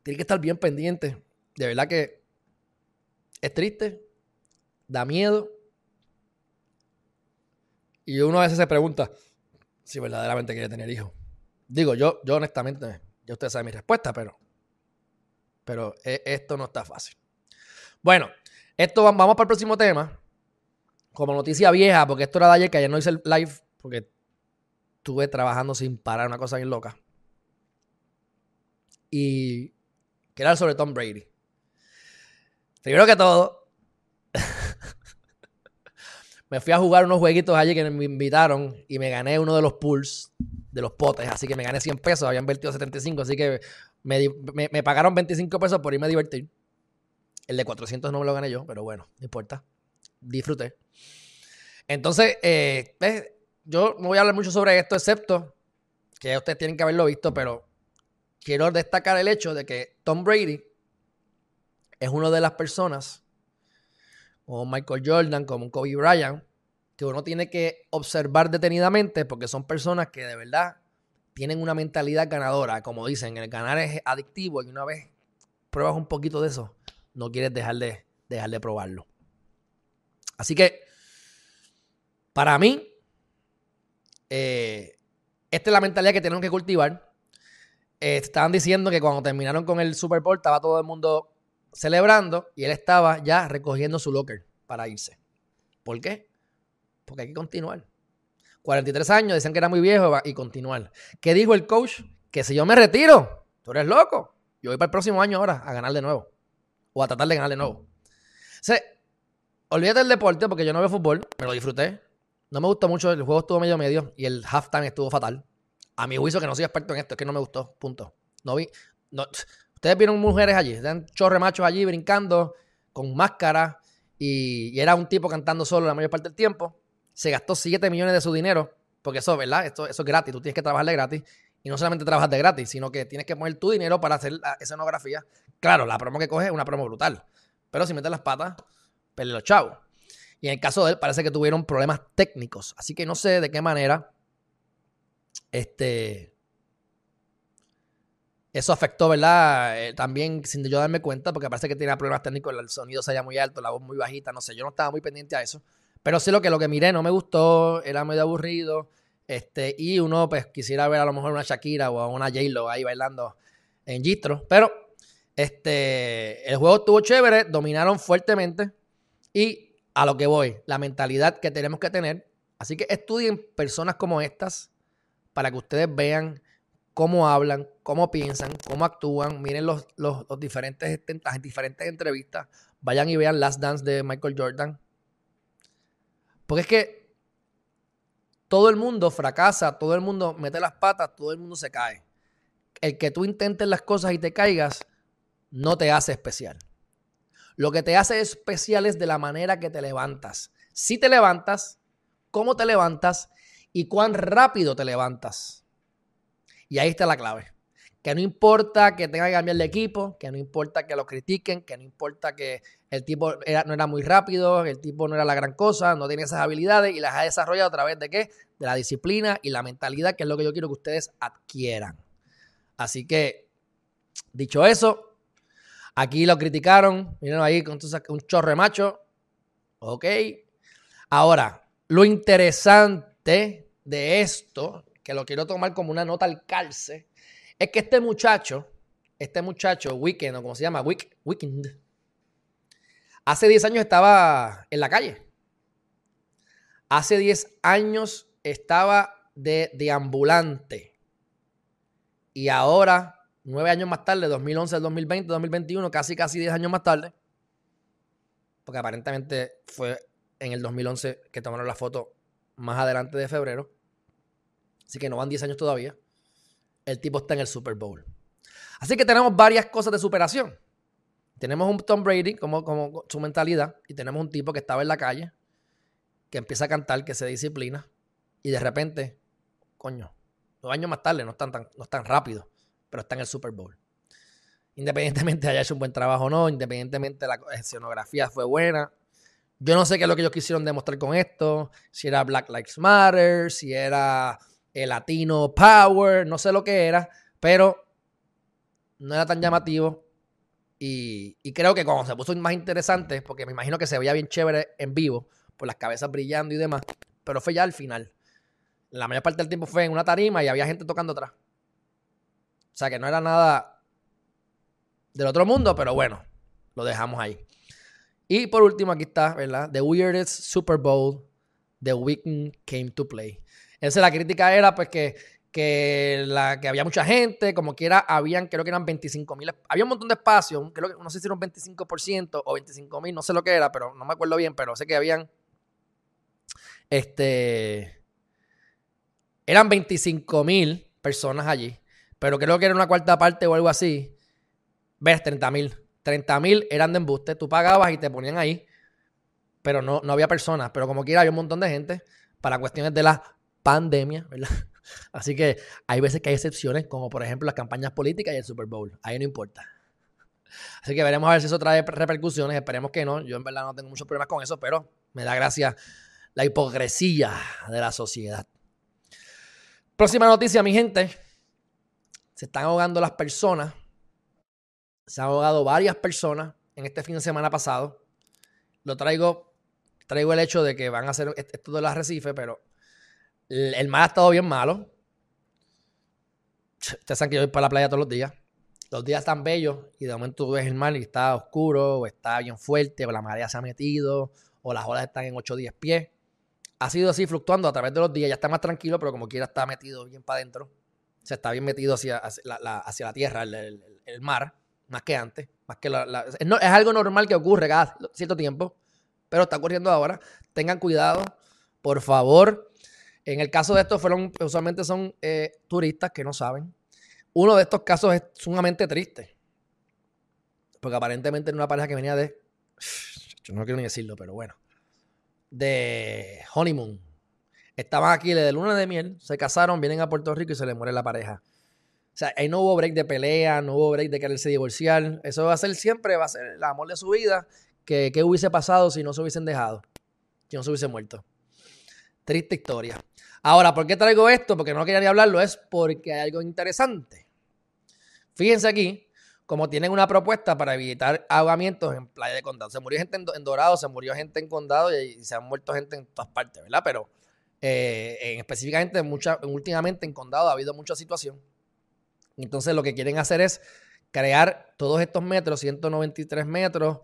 tiene que estar bien pendiente. De verdad que es triste, da miedo. Y uno a veces se pregunta si verdaderamente quiere tener hijos. Digo, yo, yo honestamente, ya ustedes saben mi respuesta, pero, pero e, esto no está fácil. Bueno, esto vamos para el próximo tema. Como noticia vieja, porque esto era de ayer, que ayer no hice el live, porque estuve trabajando sin parar, una cosa bien loca. Y que era sobre Tom Brady. Primero que todo, (laughs) me fui a jugar unos jueguitos allí que me invitaron y me gané uno de los pools de los potes. Así que me gané 100 pesos, habían invertido 75, así que me, me pagaron 25 pesos por irme a divertir. El de 400 no me lo gané yo, pero bueno, no importa. Disfruté. Entonces, eh, yo no voy a hablar mucho sobre esto, excepto que ustedes tienen que haberlo visto, pero quiero destacar el hecho de que Tom Brady es una de las personas, como Michael Jordan, como Kobe Bryant, que uno tiene que observar detenidamente porque son personas que de verdad tienen una mentalidad ganadora. Como dicen, el ganar es adictivo y una vez pruebas un poquito de eso, no quieres dejar de, probarlo. Así que, para mí, eh, esta es la mentalidad que tenemos que cultivar. Eh, estaban diciendo que cuando terminaron con el Super Bowl estaba todo el mundo celebrando y él estaba ya recogiendo su locker para irse. ¿Por qué? Porque hay que continuar. 43 años, decían que era muy viejo y continuar. ¿Qué dijo el coach? Que si yo me retiro, tú eres loco. Yo voy para el próximo año ahora a ganar de nuevo o a tratar de ganar de nuevo. O sea, olvídate del deporte porque yo no veo fútbol, me lo disfruté. No me gustó mucho, el juego estuvo medio medio y el halftime estuvo fatal. A mi juicio, que no soy experto en esto, es que no me gustó, punto. No vi. No, ustedes vieron mujeres allí, eran chorre machos allí brincando con máscara y, era un tipo cantando solo la mayor parte del tiempo. Se gastó 7 millones de su dinero, porque eso, ¿verdad? Esto, eso es gratis, tú tienes que trabajar de gratis. Y no solamente trabajas de gratis, sino que tienes que poner tu dinero para hacer la escenografía. Claro, la promo que coge es una promo brutal. Pero si metes las patas, pele los chavos. Y en el caso de él, parece que tuvieron problemas técnicos. Así que no sé de qué manera este, eso afectó, ¿verdad? Eh, también sin yo darme cuenta, porque parece que tenía problemas técnicos, el sonido salía muy alto, la voz muy bajita, no sé, yo no estaba muy pendiente a eso. Pero sí lo que, lo que miré no me gustó, era medio aburrido. Este, y uno pues quisiera ver a lo mejor una Shakira o una J-Lo ahí bailando en Gistro. Pero este, el juego estuvo chévere, dominaron fuertemente. Y a lo que voy, la mentalidad que tenemos que tener. Así que estudien personas como estas para que ustedes vean cómo hablan, cómo piensan, cómo actúan. Miren los, los, diferentes, las diferentes entrevistas. Vayan y vean Last Dance de Michael Jordan. Porque es que todo el mundo fracasa, todo el mundo mete las patas, todo el mundo se cae. El que tú intentes las cosas y te caigas no te hace especial. Lo que te hace especial es de la manera que te levantas. Si te levantas, cómo te levantas y cuán rápido te levantas. Y ahí está la clave. Que no importa que tenga que cambiar de equipo, que no importa que lo critiquen, que no importa que el tipo no era muy rápido, el tipo no era la gran cosa, no tiene esas habilidades y las ha desarrollado a través de qué? De la disciplina y la mentalidad, que es lo que yo quiero que ustedes adquieran. Así que, dicho eso, aquí lo criticaron, miren ahí con un chorre macho. Ok. Ahora, lo interesante de esto que lo quiero tomar como una nota al calce, es que este muchacho, este muchacho, Weekend, o como se llama, Weekend, hace 10 años estaba en la calle. Hace 10 años estaba de deambulante. Y ahora, 9 años más tarde, 2011, 2020, 2021, casi casi 10 años más tarde, porque aparentemente fue en el 2011 que tomaron la foto más adelante de febrero. Así que no van 10 años todavía. El tipo está en el Super Bowl. Así que tenemos varias cosas de superación. Tenemos un Tom Brady como, su mentalidad y tenemos un tipo que estaba en la calle, que empieza a cantar, que se disciplina y de repente, coño, dos años más tarde, no están tan, no rápido, pero está en el Super Bowl. Independientemente (laughs) haya hecho un buen trabajo o no, independientemente la escenografía fue buena. Yo no sé qué es lo que ellos quisieron demostrar con esto, si era Black Lives Matter, si era el Latino Power, no sé lo que era, pero no era tan llamativo. Y, creo que cuando se puso más interesante, porque me imagino que se veía bien chévere en vivo, por las cabezas brillando y demás, pero fue ya al final. La mayor parte del tiempo fue en una tarima y había gente tocando atrás. O sea que no era nada del otro mundo, pero bueno, lo dejamos ahí. Y por último, aquí está, ¿verdad? The Weirdest Super Bowl The Weeknd Came to Play. Esa la crítica era pues que, que, la, que había mucha gente, como quiera, habían, creo que eran 25 mil, había un montón de espacio, creo que no sé si era un 25% o 25 mil, no sé lo que era, pero no me acuerdo bien, pero sé que habían, este, eran 25 mil personas allí, pero creo que era una cuarta parte o algo así, ves, 30 mil, 30 mil eran de embuste, tú pagabas y te ponían ahí, pero no, no había personas, pero como quiera había un montón de gente para cuestiones de la pandemia, ¿verdad? (laughs) Así que hay veces que hay excepciones, como por ejemplo las campañas políticas y el Super Bowl. Ahí no importa. Así que veremos a ver si eso trae repercusiones. Esperemos que no. Yo en verdad no tengo muchos problemas con eso, pero me da gracia la hipocresía de la sociedad. Próxima noticia, mi gente. Se están ahogando las personas. Se han ahogado varias personas en este fin de semana pasado. Lo traigo, traigo el hecho de que van a hacer esto de las arrecife, pero el mar ha estado bien malo. Ustedes saben que yo voy para la playa todos los días. Los días están bellos y de momento tú ves el mar y está oscuro, o está bien fuerte, o la marea se ha metido, o las olas están en 8 o 10 pies. Ha sido así fluctuando a través de los días. Ya está más tranquilo, pero como quiera está metido bien para adentro. O sea, está bien metido hacia, la, tierra, el, mar, más que antes. Más que es, es algo normal que ocurre cada cierto tiempo, pero está ocurriendo ahora. Tengan cuidado, por favor en el caso de estos, fueron, usualmente son eh, turistas que no saben. Uno de estos casos es sumamente triste. Porque aparentemente era una pareja que venía de. Yo no quiero ni decirlo, pero bueno. De honeymoon. Estaban aquí de luna de miel, se casaron, vienen a Puerto Rico y se les muere la pareja. O sea, ahí no hubo break de pelea, no hubo break de quererse divorciar. Eso va a ser siempre, va a ser el amor de su vida. ¿Qué hubiese pasado si no se hubiesen dejado? Si no se hubiese muerto. Triste historia. Ahora, ¿por qué traigo esto? Porque no quería ni hablarlo, es porque hay algo interesante. Fíjense aquí, como tienen una propuesta para evitar ahogamientos en Playa de Condado. Se murió gente en, Dorado, se murió gente en Condado y, se han muerto gente en todas partes, ¿verdad? Pero eh, en, específicamente, mucha, últimamente en Condado ha habido mucha situación. Entonces lo que quieren hacer es crear todos estos metros, 193 metros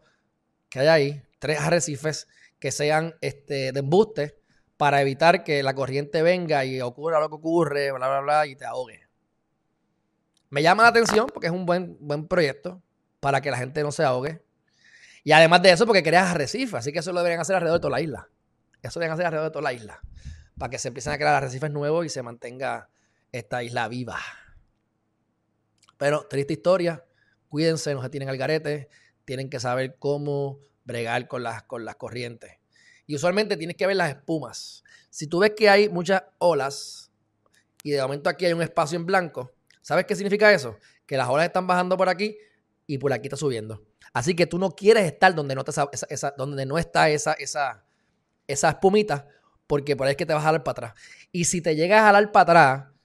que hay ahí, tres arrecifes que sean este, de embuste para evitar que la corriente venga y ocurra lo que ocurre, bla, bla, bla, y te ahogue. Me llama la atención porque es un buen, buen proyecto para que la gente no se ahogue. Y además de eso, porque creas arrecifes, así que eso lo deberían hacer alrededor de toda la isla. Eso deberían hacer alrededor de toda la isla. Para que se empiecen a crear arrecifes nuevos y se mantenga esta isla viva. Pero triste historia. Cuídense, no se tienen al garete. Tienen que saber cómo bregar con las, con las corrientes. Y usualmente tienes que ver las espumas. Si tú ves que hay muchas olas y de momento aquí hay un espacio en blanco, ¿sabes qué significa eso? Que las olas están bajando por aquí y por aquí está subiendo. Así que tú no quieres estar donde no, está esa, esa, esa espumita, porque por ahí es que te vas a jalar para atrás. Y si te llegas a jalar para atrás,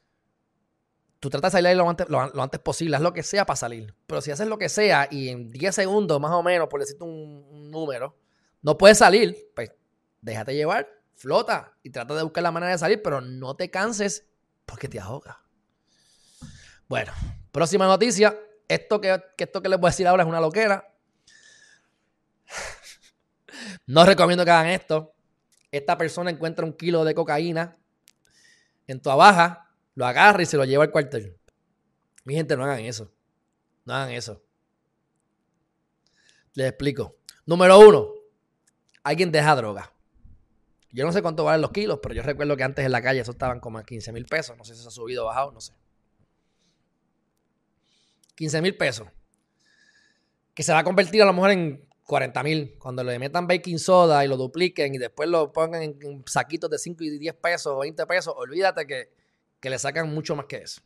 tú tratas de salir lo antes, lo, antes, posible, haz lo que sea para salir. Pero si haces lo que sea y en 10 segundos más o menos, por decirte un, número, no puedes salir, pues déjate llevar, flota y trata de buscar la manera de salir, pero no te canses porque te ahoga. Bueno, próxima noticia. Esto que, esto que les voy a decir ahora es una loquera. (laughs) No recomiendo que hagan esto. Esta persona encuentra un kilo de cocaína en tu baja lo agarra y se lo lleva al cuartel. Mi gente, no hagan eso. No hagan eso. Les explico. Número uno, alguien deja droga. Yo no sé cuánto valen los kilos, pero yo recuerdo que antes en la calle eso estaban como a 15 mil pesos. No sé si se ha subido o bajado, no sé. 15 mil pesos. Que se va a convertir a lo mejor en 40 mil. Cuando le metan baking soda y lo dupliquen y después lo pongan en saquitos de 5 y 10 pesos o 20 pesos, olvídate que que le sacan mucho más que eso.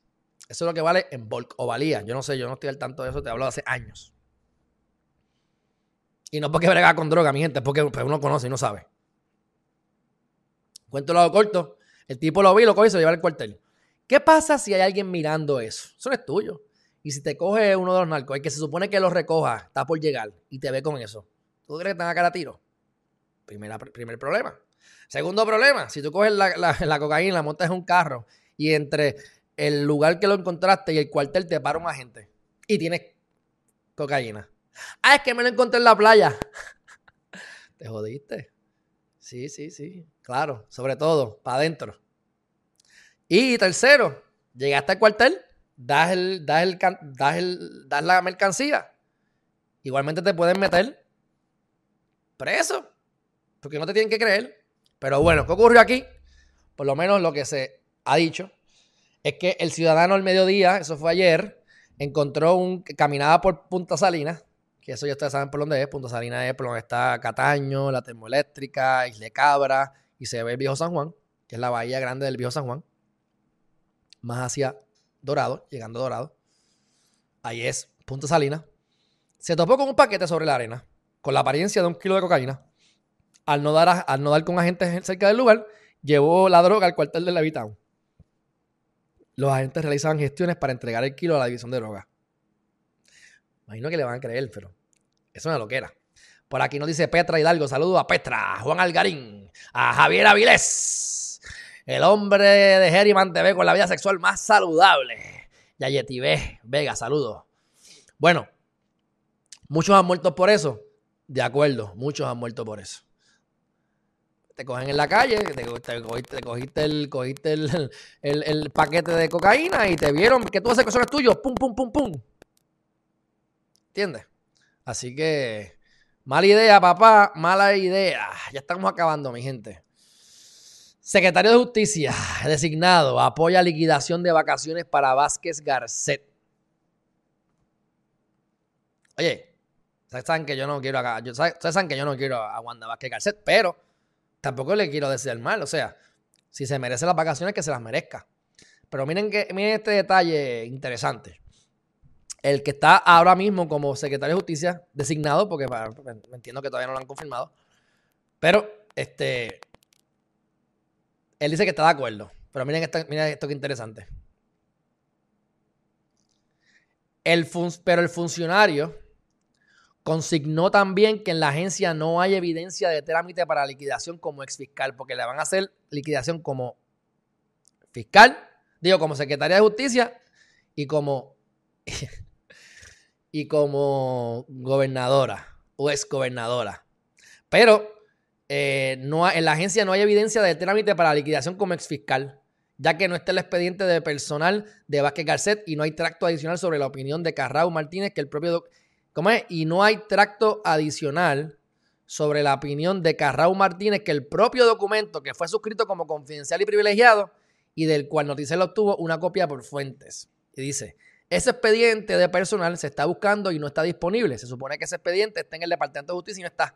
Eso es lo que vale en bulk o valía. Yo no sé, yo no estoy al tanto de eso, te hablo de hace años. Y no porque brega con droga, mi gente, es porque pues, uno conoce y no sabe. Cuento lado corto. El tipo lo vi, lo coge y se lo lleva al cuartel. ¿Qué pasa si hay alguien mirando eso? Eso no es tuyo. Y si te coge uno de los narcos, el que se supone que lo recoja, está por llegar y te ve con eso. ¿Tú crees que te van a cara a tiro? Primer problema. Segundo problema, si tú coges la, la, la cocaína, la montas en un carro y entre el lugar que lo encontraste y el cuartel te para un agente y tienes cocaína. Ah, es que me lo encontré en la playa. (laughs) te jodiste. Sí, sí, sí. Claro, sobre todo, para adentro. Y tercero, llegaste al cuartel, das, el, das, el, das, el, das la mercancía. Igualmente te pueden meter preso. Porque no te tienen que creer. Pero bueno, ¿qué ocurrió aquí? Por lo menos lo que se ha dicho es que el ciudadano al mediodía, eso fue ayer, encontró un. caminaba por Punta Salinas, que eso ya ustedes saben por dónde es. Punta Salinas es por donde está Cataño, la termoeléctrica, Isle Cabra, y se ve el viejo San Juan, que es la bahía grande del viejo San Juan. Más hacia Dorado, llegando a Dorado. Ahí es Punta Salinas. Se topó con un paquete sobre la arena, con la apariencia de un kilo de cocaína. Al no dar, al no dar con agentes cerca del lugar, llevó la droga al cuartel de Levitown los agentes realizaban gestiones para entregar el kilo a la división de drogas. Imagino que le van a creer, pero es lo que era. Por aquí nos dice Petra Hidalgo. Saludos a Petra, Juan Algarín, a Javier Avilés, el hombre de Geriman TV con la vida sexual más saludable. Y a Yeti Vega, saludos. Bueno, muchos han muerto por eso. De acuerdo, muchos han muerto por eso te cogen en la calle, te, cogiste, el, cogiste el, paquete de cocaína y te vieron que tú haces son tuyos, pum, pum, pum, pum. ¿Entiendes? Así que, mala idea, papá, mala idea. Ya estamos acabando, mi gente. Secretario de Justicia, designado, apoya liquidación de vacaciones para Vázquez Garcet. Oye, ustedes saben que yo no quiero saben que yo no quiero a Wanda Vázquez Garcet, pero tampoco le quiero decir mal. O sea, si se merece las vacaciones, que se las merezca. Pero miren, que, miren este detalle interesante. El que está ahora mismo como secretario de justicia designado, porque me entiendo que todavía no lo han confirmado, pero este, él dice que está de acuerdo. Pero miren esto, miren esto que interesante. El pero el funcionario consignó también que en la agencia no hay evidencia de trámite para liquidación como ex fiscal, porque le van a hacer liquidación como fiscal, digo, como secretaria de justicia y como, y como gobernadora o ex gobernadora. Pero eh, no, en la agencia no hay evidencia de trámite para liquidación como ex fiscal, ya que no está el expediente de personal de Vázquez Garcet y no hay tracto adicional sobre la opinión de Carrao Martínez que el propio... ¿Cómo es? Y no hay tracto adicional sobre la opinión de Carrao Martínez que el propio documento que fue suscrito como confidencial y privilegiado y del cual Noticiel obtuvo una copia por fuentes. Y dice, ese expediente de personal se está buscando y no está disponible. Se supone que ese expediente está en el Departamento de Justicia y no está.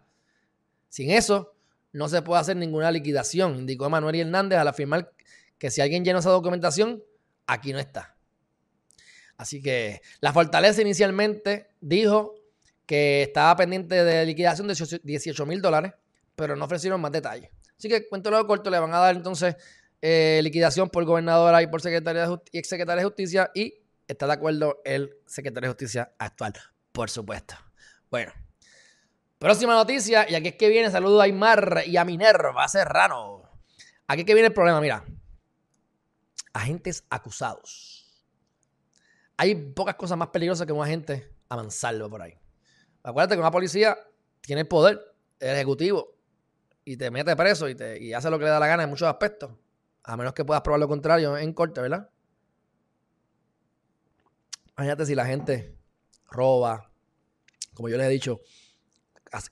Sin eso, no se puede hacer ninguna liquidación, indicó Manuel Hernández al afirmar que si alguien llena esa documentación, aquí no está. Así que la Fortaleza inicialmente dijo que estaba pendiente de liquidación de 18 mil dólares, pero no ofrecieron más detalles. Así que, cuento lo corto, le van a dar entonces eh, liquidación por gobernadora y por secretaria y ex secretaria de justicia y está de acuerdo el secretario de justicia actual, por supuesto. Bueno, próxima noticia, y aquí es que viene, saludo a Aymar y a Minerva Serrano. Aquí es que viene el problema, mira. Agentes acusados. Hay pocas cosas más peligrosas que un agente avanzarlo por ahí. Acuérdate que una policía tiene el poder, el ejecutivo, y te mete preso y, te, y hace lo que le da la gana en muchos aspectos. A menos que puedas probar lo contrario en corte, ¿verdad? Imagínate si la gente roba, como yo les he dicho,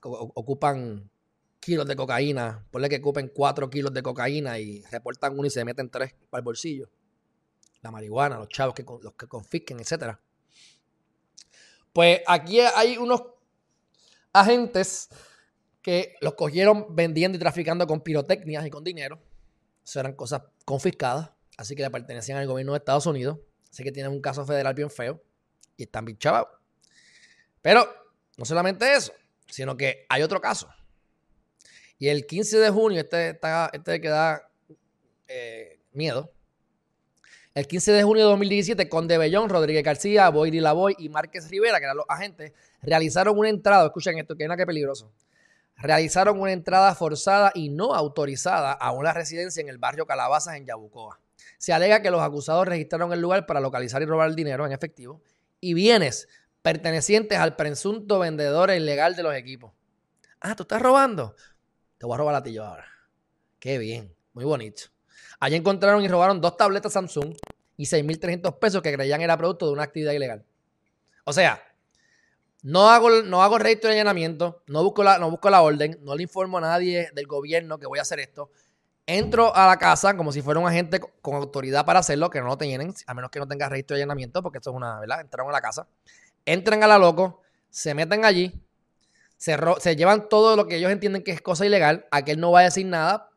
ocupan kilos de cocaína, ponle que ocupen cuatro kilos de cocaína y reportan uno y se meten tres para el bolsillo. La marihuana, los chavos que, los que confisquen, etc. Pues aquí hay unos agentes que los cogieron vendiendo y traficando con pirotecnias y con dinero. Eso eran cosas confiscadas, así que le pertenecían al gobierno de Estados Unidos. Así que tienen un caso federal bien feo y están bien chavados. Pero no solamente eso, sino que hay otro caso. Y el 15 de junio, este, está, este que da eh, miedo. El 15 de junio de 2017, Conde Bellón, Rodríguez García, Boyri Lavoy y Márquez Rivera, que eran los agentes, realizaron una entrada, escuchen esto, que es una que peligroso, realizaron una entrada forzada y no autorizada a una residencia en el barrio Calabazas, en Yabucoa. Se alega que los acusados registraron el lugar para localizar y robar el dinero en efectivo y bienes pertenecientes al presunto vendedor ilegal de los equipos. Ah, ¿tú estás robando? Te voy a robar la tillo ahora. Qué bien, muy bonito. Allí encontraron y robaron dos tabletas Samsung y 6.300 pesos que creían era producto de una actividad ilegal. O sea, no hago, no hago registro de allanamiento, no busco, la, no busco la orden, no le informo a nadie del gobierno que voy a hacer esto. Entro a la casa como si fuera un agente con autoridad para hacerlo, que no lo tienen, a menos que no tenga registro de allanamiento, porque esto es una, ¿verdad? Entraron a la casa. Entran a la loco, se meten allí, se, se llevan todo lo que ellos entienden que es cosa ilegal. Aquel no va a decir nada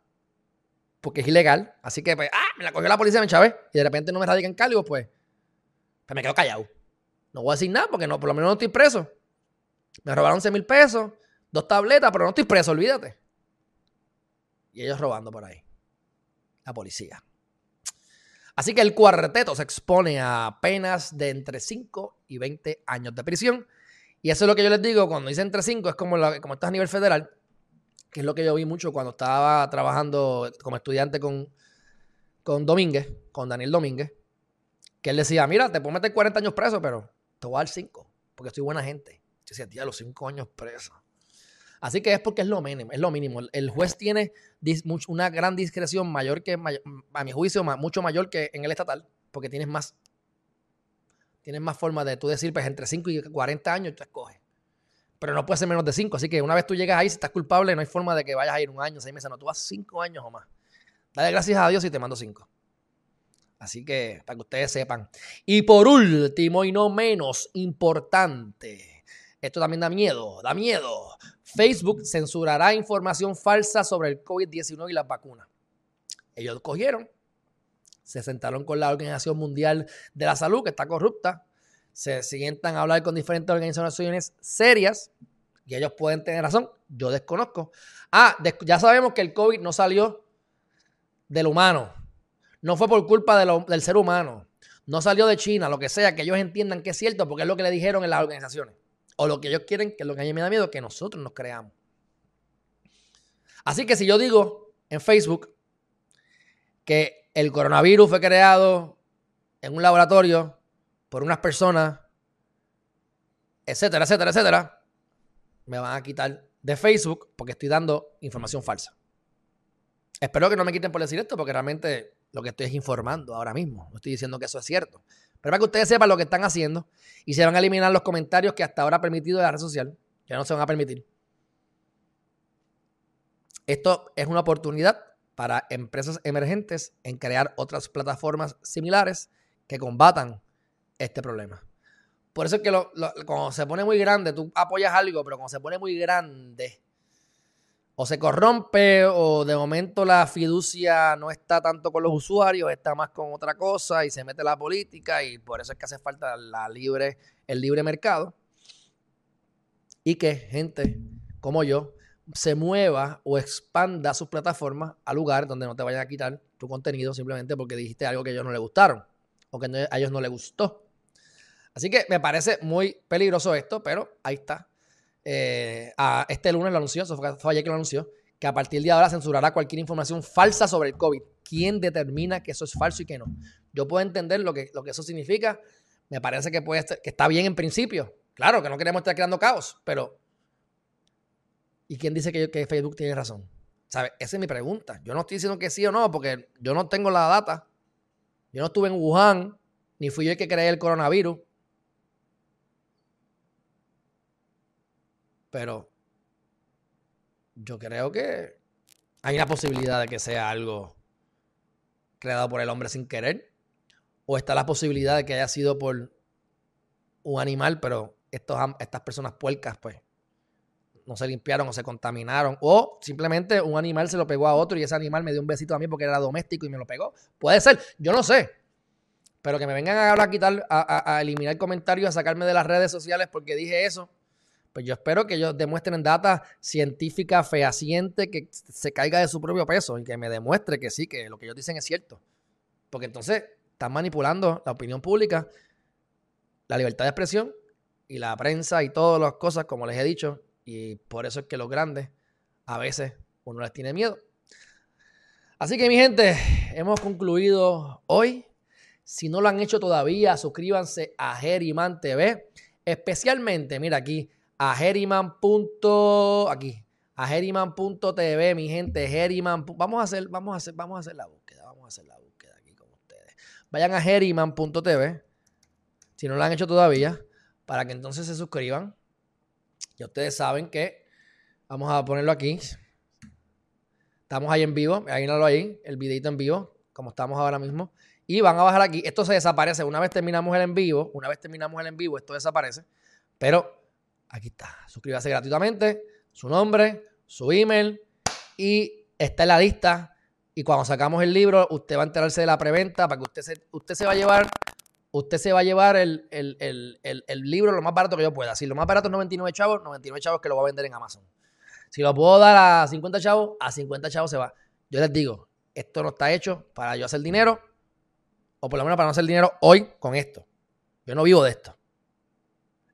porque es ilegal. Así que, pues, ah, me la cogió la policía, me chavé. Y de repente no me radican cargos, pues, pues me quedo callado. No voy a decir nada porque no, por lo menos no estoy preso. Me robaron 11 mil pesos, dos tabletas, pero no estoy preso, olvídate. Y ellos robando por ahí. La policía. Así que el cuarteto se expone a penas de entre 5 y 20 años de prisión. Y eso es lo que yo les digo, cuando dice entre 5, es como, como estás a nivel federal, que es lo que yo vi mucho cuando estaba trabajando como estudiante con, con Domínguez, con Daniel Domínguez, que él decía, mira, te puedo meter 40 años preso, pero te voy a dar 5, porque soy buena gente. Yo decía, tía, los cinco años preso. Así que es porque es lo mínimo, es lo mínimo. El juez tiene una gran discreción mayor que, a mi juicio, mucho mayor que en el estatal, porque tienes más, tienes más formas de tú decir, pues entre 5 y 40 años tú escoges. Pero no puede ser menos de 5. Así que una vez tú llegas ahí, si estás culpable, no hay forma de que vayas a ir un año, seis meses. No, tú vas 5 años o más. Dale gracias a Dios y te mando 5. Así que para que ustedes sepan. Y por último y no menos importante esto también da miedo, da miedo. Facebook censurará información falsa sobre el COVID-19 y las vacunas. Ellos cogieron, se sentaron con la Organización Mundial de la Salud, que está corrupta, se sientan a hablar con diferentes organizaciones serias y ellos pueden tener razón. Yo desconozco. Ah, ya sabemos que el COVID no salió del humano. No fue por culpa del ser humano. no salió de China, lo que sea, que ellos entiendan que es cierto porque es lo que le dijeron en las organizaciones. O lo que ellos quieren, que es lo que a mí me da miedo, que nosotros nos creamos. Así que si yo digo en Facebook que el coronavirus fue creado en un laboratorio por unas personas, etcétera, etcétera, etcétera, me van a quitar de Facebook porque estoy dando información falsa. Espero que no me quiten por decir esto porque realmente lo que estoy es informando ahora mismo. No estoy diciendo que eso es cierto. Pero para que ustedes sepan lo que están haciendo y se van a eliminar los comentarios que hasta ahora ha permitido la red social, ya no se van a permitir. Esto es una oportunidad para empresas emergentes en crear otras plataformas similares que combatan este problema. Por eso es que cuando se pone muy grande, tú apoyas algo, pero cuando se pone muy grande, o se corrompe o de momento la fiducia no está tanto con los usuarios, está más con otra cosa y se mete la política y por eso es que hace falta la libre, el libre mercado y que gente como yo se mueva o expanda sus plataformas a lugares donde no te vayan a quitar tu contenido simplemente porque dijiste algo que a ellos no les gustaron o que a ellos no les gustó. Así que me parece muy peligroso esto, pero ahí está. Eh, a este lunes lo anunció, fue, ayer que lo anunció, que a partir de ahora censurará cualquier información falsa sobre el COVID. ¿Quién determina que eso es falso y que no? Yo puedo entender lo que, lo que eso significa. Me parece que, puede que está bien en principio. Claro que no queremos estar creando caos, pero ¿y quién dice que, que Facebook tiene razón? ¿Sabe? Esa es mi pregunta. Yo no estoy diciendo que sí o no, porque yo no tengo la data. Yo no estuve en Wuhan, ni fui yo el que creé el coronavirus. Pero yo creo que hay una posibilidad de que sea algo creado por el hombre sin querer. O está la posibilidad de que haya sido por un animal, pero estos, estas personas puercas, pues, no se limpiaron o se contaminaron. O simplemente un animal se lo pegó a otro y ese animal me dio un besito a mí porque era doméstico y me lo pegó. Puede ser, yo no sé. Pero que me vengan a quitar, a, a eliminar comentarios, a sacarme de las redes sociales porque dije eso pues yo espero que ellos demuestren data científica fehaciente que se caiga de su propio peso y que me demuestre que sí, que lo que ellos dicen es cierto. Porque entonces están manipulando la opinión pública, la libertad de expresión y la prensa y todas las cosas, como les he dicho. Y por eso es que los grandes a veces uno les tiene miedo. Así que mi gente, hemos concluido hoy. Si no lo han hecho todavía, suscríbanse a Geriman TV. Especialmente, mira aquí, a Geriman. Aquí. A Geriman.tv, mi gente. Geriman. Vamos a hacer, vamos a hacer, vamos a hacer la búsqueda. Vamos a hacer la búsqueda aquí con ustedes. Vayan a Geriman.tv. Si no lo han hecho todavía. Para que entonces se suscriban. Ya ustedes saben que. Vamos a ponerlo aquí. Estamos ahí en vivo. Ahí ahí. El videito en vivo. Como estamos ahora mismo. Y van a bajar aquí. Esto se desaparece. Una vez terminamos el en vivo. Una vez terminamos el en vivo. Esto desaparece. Pero Aquí está. Suscríbase gratuitamente, su nombre, su email y está en la lista. Y cuando sacamos el libro, usted va a enterarse de la preventa para que usted se, usted se va a llevar, usted se va a llevar el, libro lo más barato que yo pueda. Si lo más barato es 99 chavos, 99 chavos que lo va a vender en Amazon. Si lo puedo dar a 50 chavos, a 50 chavos se va. Yo les digo, esto no está hecho para yo hacer dinero, o por lo menos para no hacer dinero hoy con esto. Yo no vivo de esto.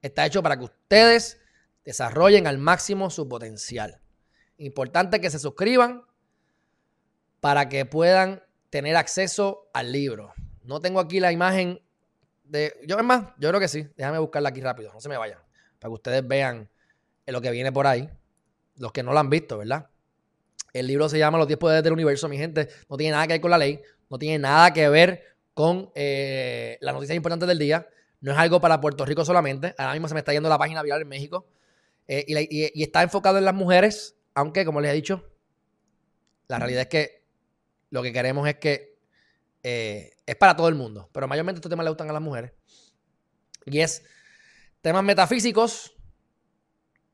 Está hecho para que ustedes desarrollen al máximo su potencial. Importante que se suscriban para que puedan tener acceso al libro. No tengo aquí la imagen de... Yo, es más, yo creo que sí. Déjame buscarla aquí rápido. No se me vayan. Para que ustedes vean lo que viene por ahí. Los que no lo han visto, ¿verdad? El libro se llama Los 10 poderes del universo, mi gente. No tiene nada que ver con la ley. No tiene nada que ver con eh, las noticias importantes del día. No es algo para Puerto Rico solamente. Ahora mismo se me está yendo la página viral en México. Eh, y, está enfocado en las mujeres, aunque, como les he dicho, la realidad es que lo que queremos es que eh, es para todo el mundo. Pero mayormente estos temas le gustan a las mujeres. Y es temas metafísicos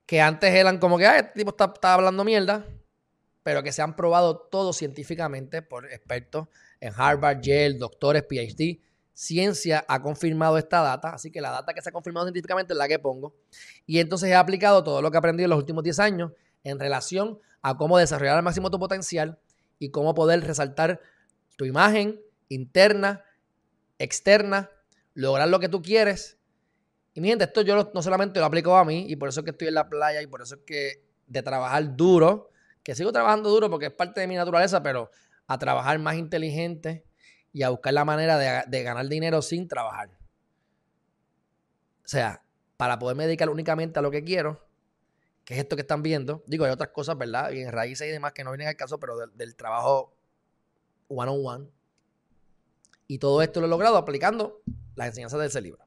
que antes eran como que, ah, este tipo está, está hablando mierda, pero que se han probado todo científicamente por expertos en Harvard, Yale, doctores, PhD ciencia ha confirmado esta data, así que la data que se ha confirmado científicamente es la que pongo. Y entonces he aplicado todo lo que he aprendido en los últimos 10 años en relación a cómo desarrollar al máximo tu potencial y cómo poder resaltar tu imagen interna externa, lograr lo que tú quieres. Y mi gente, esto yo no solamente lo aplico a mí, y por eso es que estoy en la playa, y por eso es que de trabajar duro, que sigo trabajando duro porque es parte de mi naturaleza, pero a trabajar más inteligente y a buscar la manera de, ganar dinero sin trabajar. O sea, para poderme dedicar únicamente a lo que quiero, que es esto que están viendo. Digo, hay otras cosas, ¿verdad? Y en raíces y demás que no vienen al caso, pero del, trabajo one on one. Y todo esto lo he logrado aplicando las enseñanzas de ese libro.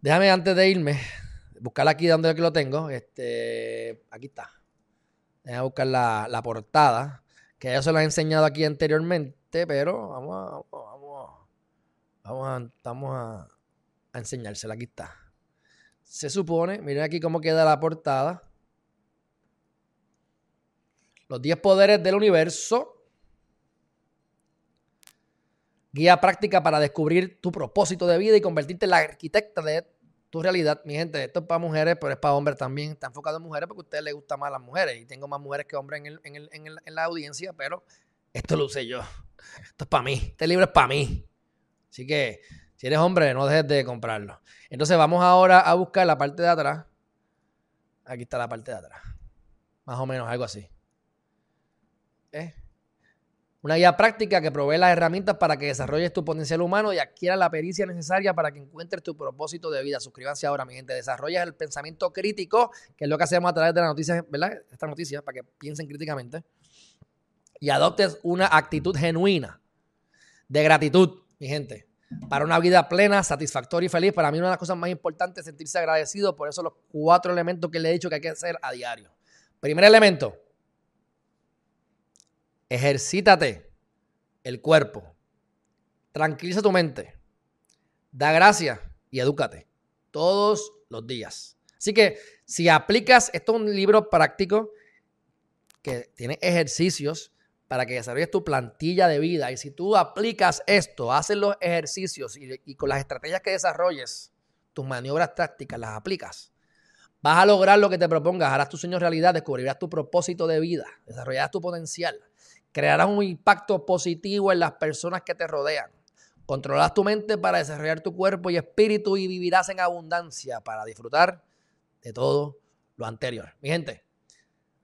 Déjame antes de irme, buscar aquí donde lo tengo. Este, aquí está. Déjame buscar la, portada, que ya se lo he enseñado aquí anteriormente, pero vamos a, vamos vamos a, vamos a, enseñársela. Aquí está se supone, miren aquí cómo queda la portada. Los 10 poderes del universo. Guía práctica para descubrir tu propósito de vida y convertirte en la arquitecta de tu realidad. Mi gente, esto es para mujeres, pero es para hombres también. Está enfocado en mujeres porque a ustedes les gustan más las mujeres. Y tengo más mujeres que hombres en, la audiencia, pero esto lo usé yo. Esto es para mí. Este libro es para mí. Así que si eres hombre, no dejes de comprarlo. Entonces vamos ahora a buscar la parte de atrás. Aquí está la parte de atrás. Más o menos, algo así. ¿Eh? Una guía práctica que provee las herramientas para que desarrolles tu potencial humano y adquieras la pericia necesaria para que encuentres tu propósito de vida. Suscríbanse ahora, mi gente. Desarrollas el pensamiento crítico, que es lo que hacemos a través de las noticias, ¿verdad? Esta noticia, para que piensen críticamente. Y adoptes una actitud genuina de gratitud, mi gente para una vida plena, satisfactoria y feliz. Para mí una de las cosas más importantes es sentirse agradecido. Por eso los cuatro elementos que le he dicho que hay que hacer a diario. Primer elemento, ejercítate el cuerpo. Tranquiliza tu mente. Da gracias y edúcate todos los días. Así que si aplicas, esto es un libro práctico que tiene ejercicios para que desarrolles tu plantilla de vida. Y si tú aplicas esto, haces los ejercicios y, con las estrategias que desarrolles, tus maniobras tácticas las aplicas, vas a lograr lo que te propongas, harás tu sueño realidad, descubrirás tu propósito de vida, desarrollarás tu potencial, crearás un impacto positivo en las personas que te rodean, controlarás tu mente para desarrollar tu cuerpo y espíritu y vivirás en abundancia para disfrutar de todo lo anterior. Mi gente,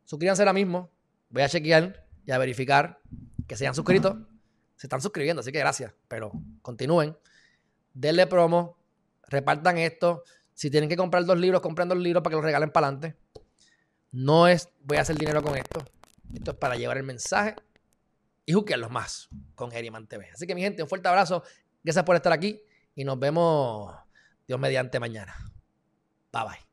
suscríbanse ahora mismo, voy a chequear y a verificar que se hayan suscrito. Se están suscribiendo, así que gracias. Pero continúen. Denle promo. Repartan esto. Si tienen que comprar dos libros, compren dos libros para que los regalen para adelante. No es voy a hacer dinero con esto. Esto es para llevar el mensaje y los más con Geriman TV. Así que mi gente, un fuerte abrazo. Gracias por estar aquí y nos vemos Dios mediante mañana. Bye bye.